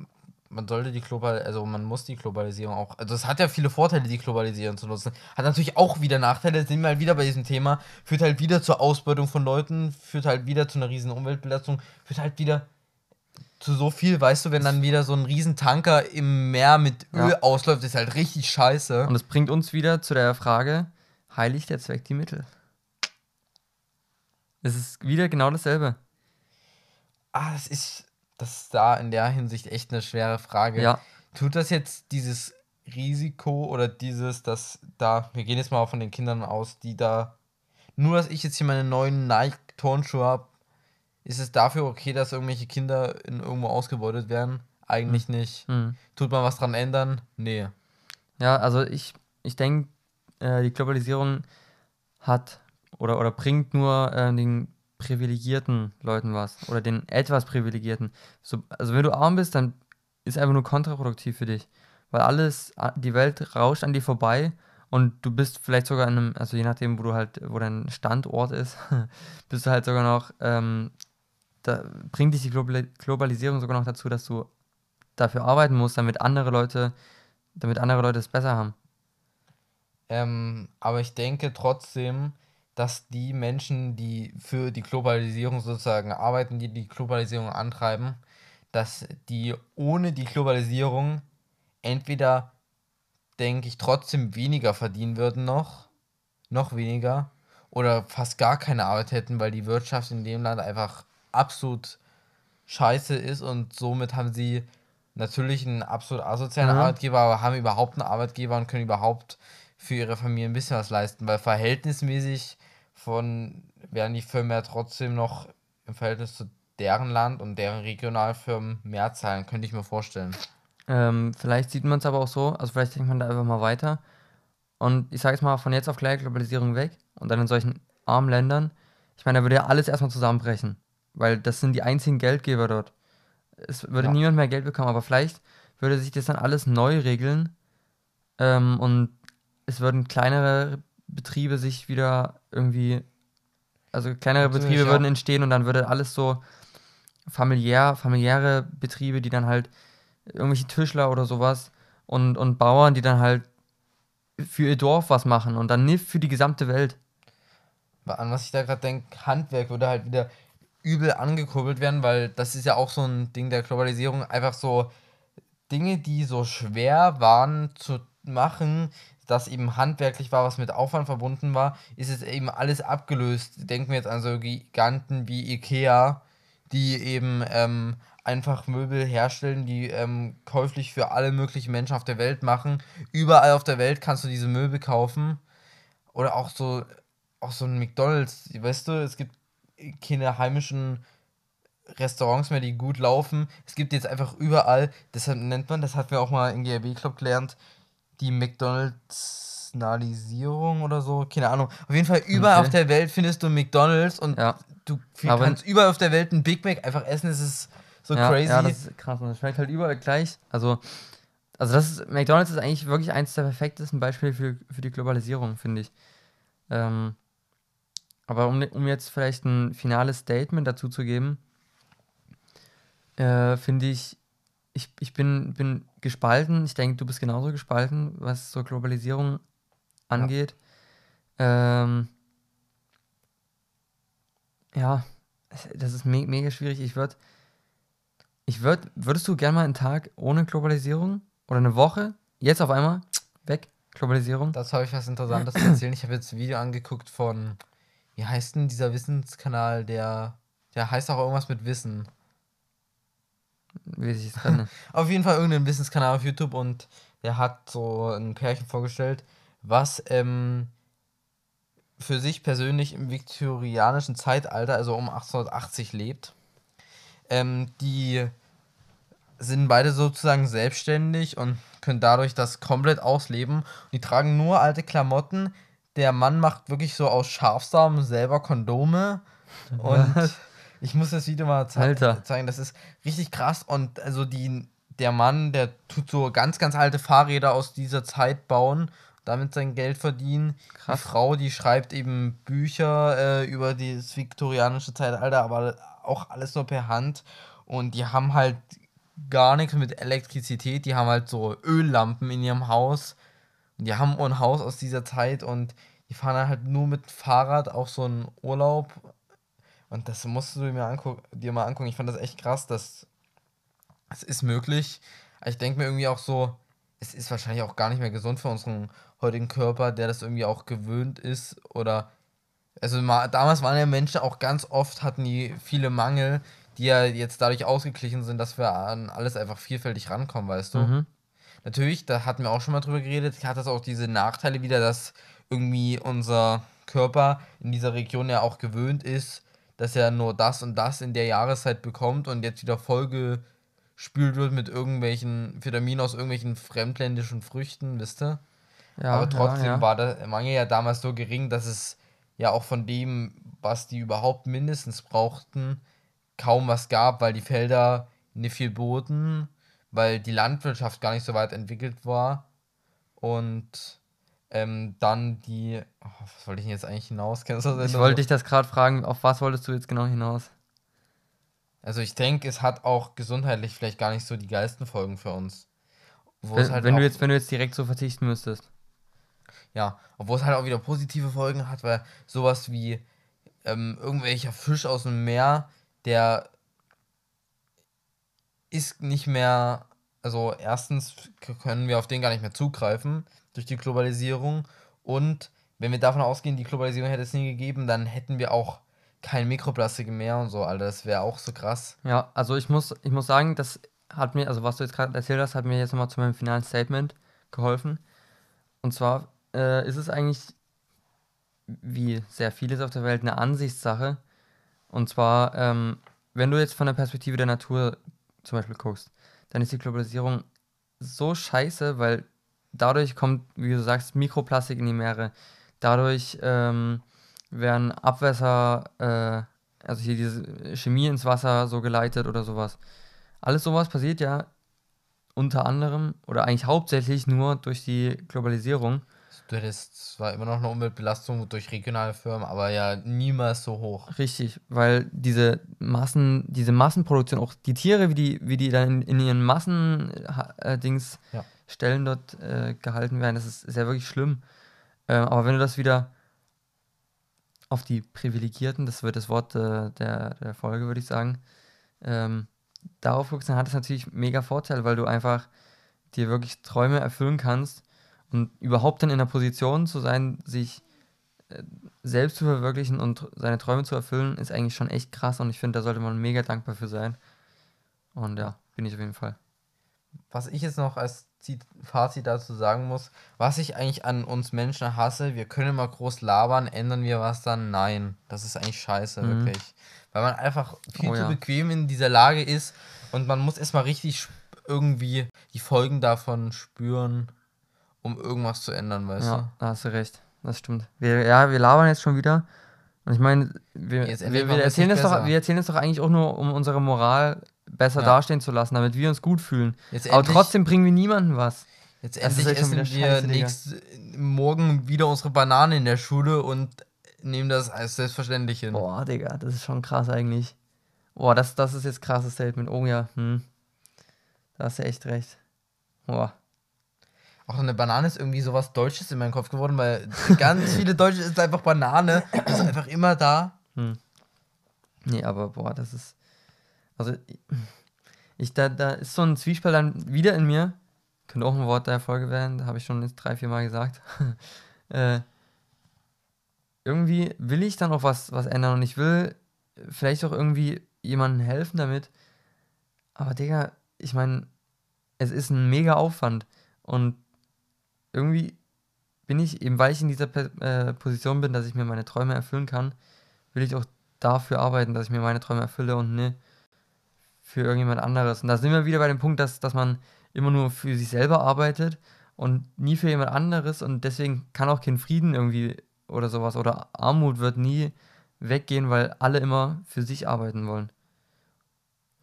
Speaker 2: man sollte die Global, also man muss die Globalisierung auch, also es hat ja viele Vorteile, die Globalisierung zu nutzen. Hat natürlich auch wieder Nachteile, sind wir halt wieder bei diesem Thema, führt halt wieder zur Ausbeutung von Leuten, führt halt wieder zu einer riesen Umweltbelastung, führt halt wieder zu so viel, weißt du, wenn dann wieder so ein riesen Tanker im Meer mit Öl
Speaker 1: Ja.
Speaker 2: ausläuft, ist halt richtig scheiße.
Speaker 1: Und es bringt uns wieder zu der Frage, heiligt der Zweck die Mittel? Es ist wieder genau dasselbe.
Speaker 2: Ah, das ist, das ist da in der Hinsicht echt eine schwere Frage.
Speaker 1: Ja,
Speaker 2: Tut das jetzt dieses Risiko oder dieses, dass da, wir gehen jetzt mal von den Kindern aus, die da, nur dass ich jetzt hier meine neuen Nike-Turnschuhe habe, ist es dafür okay, dass irgendwelche Kinder in irgendwo ausgebeutet werden? Eigentlich nicht.
Speaker 1: hm.
Speaker 2: Tut man was dran ändern? Nee.
Speaker 1: ja also ich, ich denke, äh, die Globalisierung hat oder, oder bringt nur äh, den privilegierten Leuten was oder den etwas privilegierten. So, also wenn du arm bist, dann ist einfach nur kontraproduktiv für dich, weil alles, die Welt rauscht an dir vorbei und du bist vielleicht sogar in einem, also je nachdem, wo du halt, wo dein Standort ist, (laughs) bist du halt sogar noch, ähm, da bringt dich die Global Globalisierung sogar noch dazu, dass du dafür arbeiten musst, damit andere Leute, damit andere Leute es besser haben.
Speaker 2: Ähm, aber ich denke trotzdem, dass die Menschen, die für die Globalisierung sozusagen arbeiten, die die Globalisierung antreiben, dass die ohne die Globalisierung entweder, denke ich, trotzdem weniger verdienen würden noch, noch weniger, oder fast gar keine Arbeit hätten, weil die Wirtschaft in dem Land einfach absolut scheiße ist und somit haben sie natürlich einen absolut asozialen
Speaker 1: Mhm.
Speaker 2: Arbeitgeber, aber haben überhaupt einen Arbeitgeber und können überhaupt für ihre Familie ein bisschen was leisten, weil verhältnismäßig von werden die Firmen ja trotzdem noch im Verhältnis zu deren Land und deren Regionalfirmen mehr zahlen, könnte ich mir vorstellen.
Speaker 1: Ähm, vielleicht sieht man es aber auch so, also vielleicht denkt man da einfach mal weiter. Und ich sage jetzt mal, von jetzt auf gleich Globalisierung weg und dann in solchen armen Ländern, ich meine, da würde ja alles erstmal zusammenbrechen, weil das sind die einzigen Geldgeber dort. Es würde
Speaker 2: Ja.
Speaker 1: niemand mehr Geld bekommen, aber vielleicht würde sich das dann alles neu regeln ähm, und es würden kleinere Betriebe sich wieder irgendwie, also kleinere
Speaker 2: Natürlich,
Speaker 1: Betriebe würden entstehen und dann würde alles so familiär, familiäre Betriebe, die dann halt irgendwelche Tischler oder sowas und, und Bauern, die dann halt für ihr Dorf was machen und dann nicht für die gesamte Welt.
Speaker 2: An was ich da gerade denke, Handwerk würde halt wieder übel angekurbelt werden, weil das ist ja auch so ein Ding der Globalisierung, einfach so Dinge, die so schwer waren zu machen, dass eben handwerklich war, was mit Aufwand verbunden war, ist jetzt eben alles abgelöst. Denken wir jetzt an so Giganten wie Ikea, die eben ähm, einfach Möbel herstellen, die ähm, käuflich für alle möglichen Menschen auf der Welt machen. Überall auf der Welt kannst du diese Möbel kaufen. Oder auch so, auch so ein McDonalds, weißt du, es gibt keine heimischen Restaurants mehr, die gut laufen. Es gibt jetzt einfach überall, deshalb nennt man, das hatten wir auch mal im GRB Club gelernt, die McDonalds-Nalisierung oder so, keine Ahnung. Auf jeden Fall überall
Speaker 1: Okay.
Speaker 2: auf der Welt findest du McDonalds und
Speaker 1: Ja.
Speaker 2: du
Speaker 1: Aber-
Speaker 2: kannst überall auf der Welt einen Big Mac einfach essen, es ist so
Speaker 1: ja,
Speaker 2: crazy.
Speaker 1: Ja, das ist krass und das schmeckt halt überall gleich. Also, also das ist, McDonalds ist eigentlich wirklich eins der perfektesten Beispiele für, für die Globalisierung, finde ich. Ähm, aber um, um jetzt vielleicht ein finales Statement dazu zu geben, äh, finde ich, ich, ich bin, bin gespalten. Ich denke, du bist genauso gespalten, was so Globalisierung angeht. Ähm, ja, das ist me mega schwierig. Ich würde, ich würd, würdest du gerne mal einen Tag ohne Globalisierung oder eine Woche, jetzt auf einmal, weg, Globalisierung?
Speaker 2: Das habe ich was Interessantes zu erzählen. Ich habe jetzt ein Video angeguckt von, wie heißt denn dieser Wissenskanal, der, der heißt auch irgendwas mit Wissen.
Speaker 1: Wie sich das kann. (laughs)
Speaker 2: Auf jeden Fall irgendein Wissenskanal auf YouTube und der hat so ein Pärchen vorgestellt, was ähm, für sich persönlich im viktorianischen Zeitalter, also um 1880 lebt. Ähm, die sind beide sozusagen selbstständig und können dadurch das komplett ausleben. Die tragen nur alte Klamotten. Der Mann macht wirklich so aus Schafsamen selber Kondome. (laughs) Und? Ich muss das Video mal
Speaker 1: Alter.
Speaker 2: zeigen. Das ist richtig krass. Und also die, der Mann, der tut so ganz, ganz alte Fahrräder aus dieser Zeit bauen, damit sein Geld verdienen.
Speaker 1: Krass.
Speaker 2: Die Frau, die schreibt eben Bücher äh, über das viktorianische Zeitalter, aber auch alles nur per Hand. Und die haben halt gar nichts mit Elektrizität. Die haben halt so Öllampen in ihrem Haus. Und die haben ein Haus aus dieser Zeit und die fahren halt nur mit Fahrrad auch so einen Urlaub. Und das musst du mir dir mal angucken. Ich fand das echt krass, dass es ist möglich. Ich denke mir irgendwie auch so, es ist wahrscheinlich auch gar nicht mehr gesund für unseren heutigen Körper, der das irgendwie auch gewöhnt ist. Oder also ma- damals waren ja Menschen auch ganz oft, hatten die viele Mangel, die ja jetzt dadurch ausgeglichen sind, dass wir an alles einfach vielfältig rankommen, weißt du?
Speaker 1: Mhm.
Speaker 2: Natürlich, da hatten wir auch schon mal drüber geredet, hat das auch diese Nachteile wieder, dass irgendwie unser Körper in dieser Region ja auch gewöhnt ist, dass er nur das und das in der Jahreszeit bekommt und jetzt wieder vollgespült wird mit irgendwelchen Vitaminen aus irgendwelchen fremdländischen Früchten, wisst ihr?
Speaker 1: Ja,
Speaker 2: Aber trotzdem
Speaker 1: ja, ja.
Speaker 2: war der Mangel ja damals so gering, dass es ja auch von dem, was die überhaupt mindestens brauchten, kaum was gab, weil die Felder nicht viel boten, weil die Landwirtschaft gar nicht so weit entwickelt war und ähm, dann die, oh, was wollte ich jetzt eigentlich hinaus? Kennst du das?
Speaker 1: Ich wollte dich das gerade fragen, auf was wolltest du jetzt genau hinaus?
Speaker 2: Also ich denke, es hat auch gesundheitlich vielleicht gar nicht so die geilsten Folgen für uns.
Speaker 1: Wenn,
Speaker 2: halt
Speaker 1: wenn, du jetzt, wenn du jetzt direkt so verzichten müsstest.
Speaker 2: Ja, obwohl es halt auch wieder positive Folgen hat, weil sowas wie ähm, irgendwelcher Fisch aus dem Meer, der ist nicht mehr, also erstens können wir auf den gar nicht mehr zugreifen durch die Globalisierung und wenn wir davon ausgehen, die Globalisierung hätte es nie gegeben, dann hätten wir auch kein Mikroplastik mehr und so, Alter, das wäre auch so krass.
Speaker 1: Ja, also ich muss, ich muss sagen, das hat mir, also was du jetzt gerade erzählt hast, hat mir jetzt nochmal zu meinem finalen Statement geholfen. Und zwar äh, ist es eigentlich, wie sehr vieles auf der Welt, eine Ansichtssache. Und zwar, ähm, wenn du jetzt von der Perspektive der Natur zum Beispiel guckst, dann ist die Globalisierung so scheiße, weil dadurch kommt, wie du sagst, Mikroplastik in die Meere. Dadurch ähm, werden Abwässer, äh, also hier diese Chemie ins Wasser so geleitet oder sowas. Alles sowas passiert ja unter anderem oder eigentlich hauptsächlich nur durch die Globalisierung.
Speaker 2: Du hättest zwar immer noch eine Umweltbelastung durch regionale Firmen, aber ja niemals so hoch.
Speaker 1: Richtig, weil diese Massen, diese Massenproduktion, auch die Tiere, wie die, wie die dann in, in ihren Massen-Dings
Speaker 2: Ja.
Speaker 1: Stellen dort äh, gehalten werden, das ist sehr wirklich schlimm. Ähm, aber wenn du das wieder auf die Privilegierten, das wird das Wort äh, der, der Folge, würde ich sagen, ähm, darauf guckst, dann hat es natürlich mega Vorteil, weil du einfach dir wirklich Träume erfüllen kannst und überhaupt dann in der Position zu sein, sich äh, selbst zu verwirklichen und seine Träume zu erfüllen, ist eigentlich schon echt krass und ich finde, da sollte man mega dankbar für sein. Und ja, bin ich auf jeden Fall.
Speaker 2: Was ich jetzt noch als Zit- Fazit dazu sagen muss, was ich eigentlich an uns Menschen hasse, wir können immer groß labern, ändern wir was dann? Nein. Das ist eigentlich scheiße,
Speaker 1: Mhm.
Speaker 2: wirklich. Weil man einfach viel
Speaker 1: Oh
Speaker 2: zu
Speaker 1: ja.
Speaker 2: bequem in dieser Lage ist und man muss erstmal richtig irgendwie die Folgen davon spüren, um irgendwas zu ändern, weißt
Speaker 1: Ja, da hast du recht. Das stimmt. Wir, ja, wir labern jetzt schon wieder. Und ich meine, wir, wir, wir, erzählen es doch, wir erzählen es doch eigentlich auch nur, um unsere Moral besser
Speaker 2: Ja.
Speaker 1: dastehen zu lassen, damit wir uns gut fühlen.
Speaker 2: Jetzt
Speaker 1: Aber
Speaker 2: endlich-
Speaker 1: trotzdem bringen wir niemandem was.
Speaker 2: Jetzt
Speaker 1: Das
Speaker 2: endlich essen wir
Speaker 1: scheiße,
Speaker 2: nächst, morgen wieder unsere Banane in der Schule und nehmen das als selbstverständlich hin.
Speaker 1: Boah, Digga, das ist schon krass eigentlich. Boah, das, das ist jetzt krasses Statement. Oh ja, hm. Da hast du echt recht. Boah.
Speaker 2: Auch eine Banane ist irgendwie sowas Deutsches in meinem Kopf geworden, weil (laughs) ganz viele Deutsche ist einfach Banane. Ist einfach immer da.
Speaker 1: Nee, aber boah, das ist. Also, ich, da, da ist so ein Zwiespalt dann wieder in mir. Könnte auch ein Wort der Folge werden, da habe ich schon drei, vier Mal gesagt. (laughs) äh, irgendwie will ich dann auch was, was ändern und ich will vielleicht auch irgendwie jemandem helfen damit. Aber Digga, ich meine, es ist ein mega Aufwand und irgendwie bin ich, eben weil ich in dieser äh, Position bin, dass ich mir meine Träume erfüllen kann, will ich auch dafür arbeiten, dass ich mir meine Träume erfülle und ne für irgendjemand anderes. Und da sind wir wieder bei dem Punkt, dass, dass man immer nur für sich selber arbeitet und nie für jemand anderes und deswegen kann auch kein Frieden irgendwie oder sowas oder Armut wird nie weggehen, weil alle immer für sich arbeiten wollen.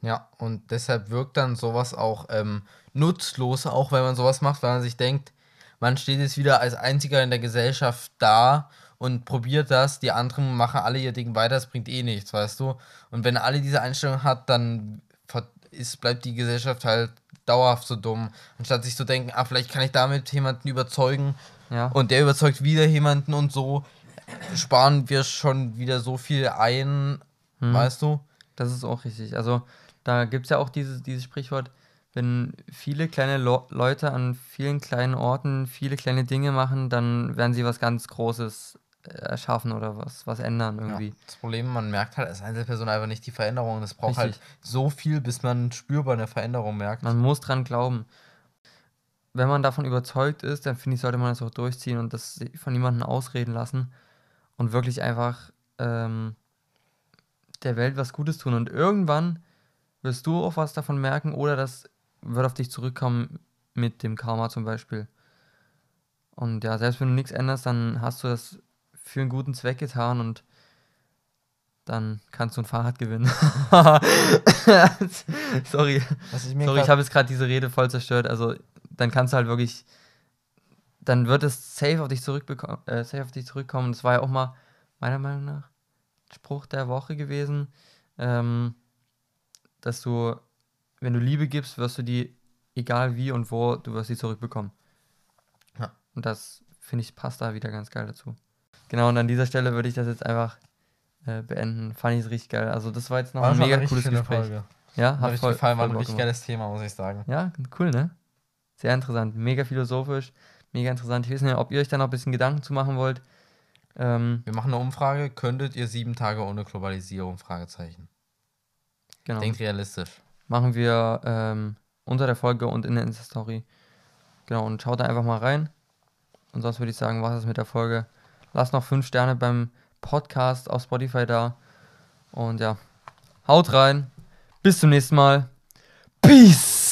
Speaker 2: Ja, und deshalb wirkt dann sowas auch ähm, nutzlos, auch wenn man sowas macht, weil man sich denkt, man steht jetzt wieder als Einziger in der Gesellschaft da und probiert das, die anderen machen alle ihr Ding weiter, das bringt eh nichts, weißt du? Und wenn alle diese Einstellung hat, dann ist, bleibt die Gesellschaft halt dauerhaft so dumm. Anstatt sich zu denken, ah, vielleicht kann ich damit jemanden überzeugen
Speaker 1: Ja.
Speaker 2: und der überzeugt wieder jemanden und so sparen wir schon wieder so viel ein,
Speaker 1: Mhm.
Speaker 2: weißt du?
Speaker 1: Das ist auch richtig. Also da gibt es ja auch dieses, dieses Sprichwort, wenn viele kleine Lo Leute an vielen kleinen Orten viele kleine Dinge machen, dann werden sie was ganz Großes äh, erschaffen oder was, was ändern irgendwie.
Speaker 2: Ja. Das Problem, man merkt halt als Einzelperson einfach nicht die Veränderung. Es braucht
Speaker 1: Richtig.
Speaker 2: halt so viel, bis man spürbar eine Veränderung merkt.
Speaker 1: Man muss dran glauben. Wenn man davon überzeugt ist, dann finde ich, sollte man das auch durchziehen und das von niemandem ausreden lassen und wirklich einfach ähm, der Welt was Gutes tun. Und irgendwann wirst du auch was davon merken oder das wird auf dich zurückkommen mit dem Karma zum Beispiel. Und ja, selbst wenn du nichts änderst, dann hast du das für einen guten Zweck getan und dann kannst du ein Fahrrad gewinnen. (laughs) Sorry. Sorry, ich habe jetzt gerade diese Rede voll zerstört. Also, dann kannst du halt wirklich. Dann wird es safe auf dich, zurückbeko- äh, safe auf dich zurückkommen. Das war ja auch mal, meiner Meinung nach, Spruch der Woche gewesen. Ähm, dass du, wenn du Liebe gibst, wirst du die, egal wie und wo, du wirst sie zurückbekommen.
Speaker 2: Ja.
Speaker 1: Und das, finde ich, passt da wieder ganz geil dazu. Genau, und an dieser Stelle würde ich das jetzt einfach äh, beenden. Fand ich es richtig geil. Also, das war jetzt noch
Speaker 2: War
Speaker 1: ein mega cooles Gespräch.
Speaker 2: Folge.
Speaker 1: Ja,
Speaker 2: Hat richtig gefallen, war ein richtig
Speaker 1: gemacht.
Speaker 2: geiles Thema, muss ich sagen.
Speaker 1: Ja, cool, ne? Sehr interessant, mega philosophisch, mega interessant. Ich weiß nicht, ob ihr euch da noch ein bisschen Gedanken zu machen wollt. Ähm,
Speaker 2: Wir machen eine Umfrage. Könntet ihr sieben Tage ohne Globalisierung? Fragezeichen.
Speaker 1: genau.
Speaker 2: Denkt realistisch.
Speaker 1: Machen wir ähm, unter der Folge und in der Insta-Story. Genau, und schaut da einfach mal rein. Und sonst würde ich sagen, was ist mit der Folge. Lasst noch fünf Sterne beim Podcast auf Spotify da. Und ja, haut rein. Bis zum nächsten Mal. Peace!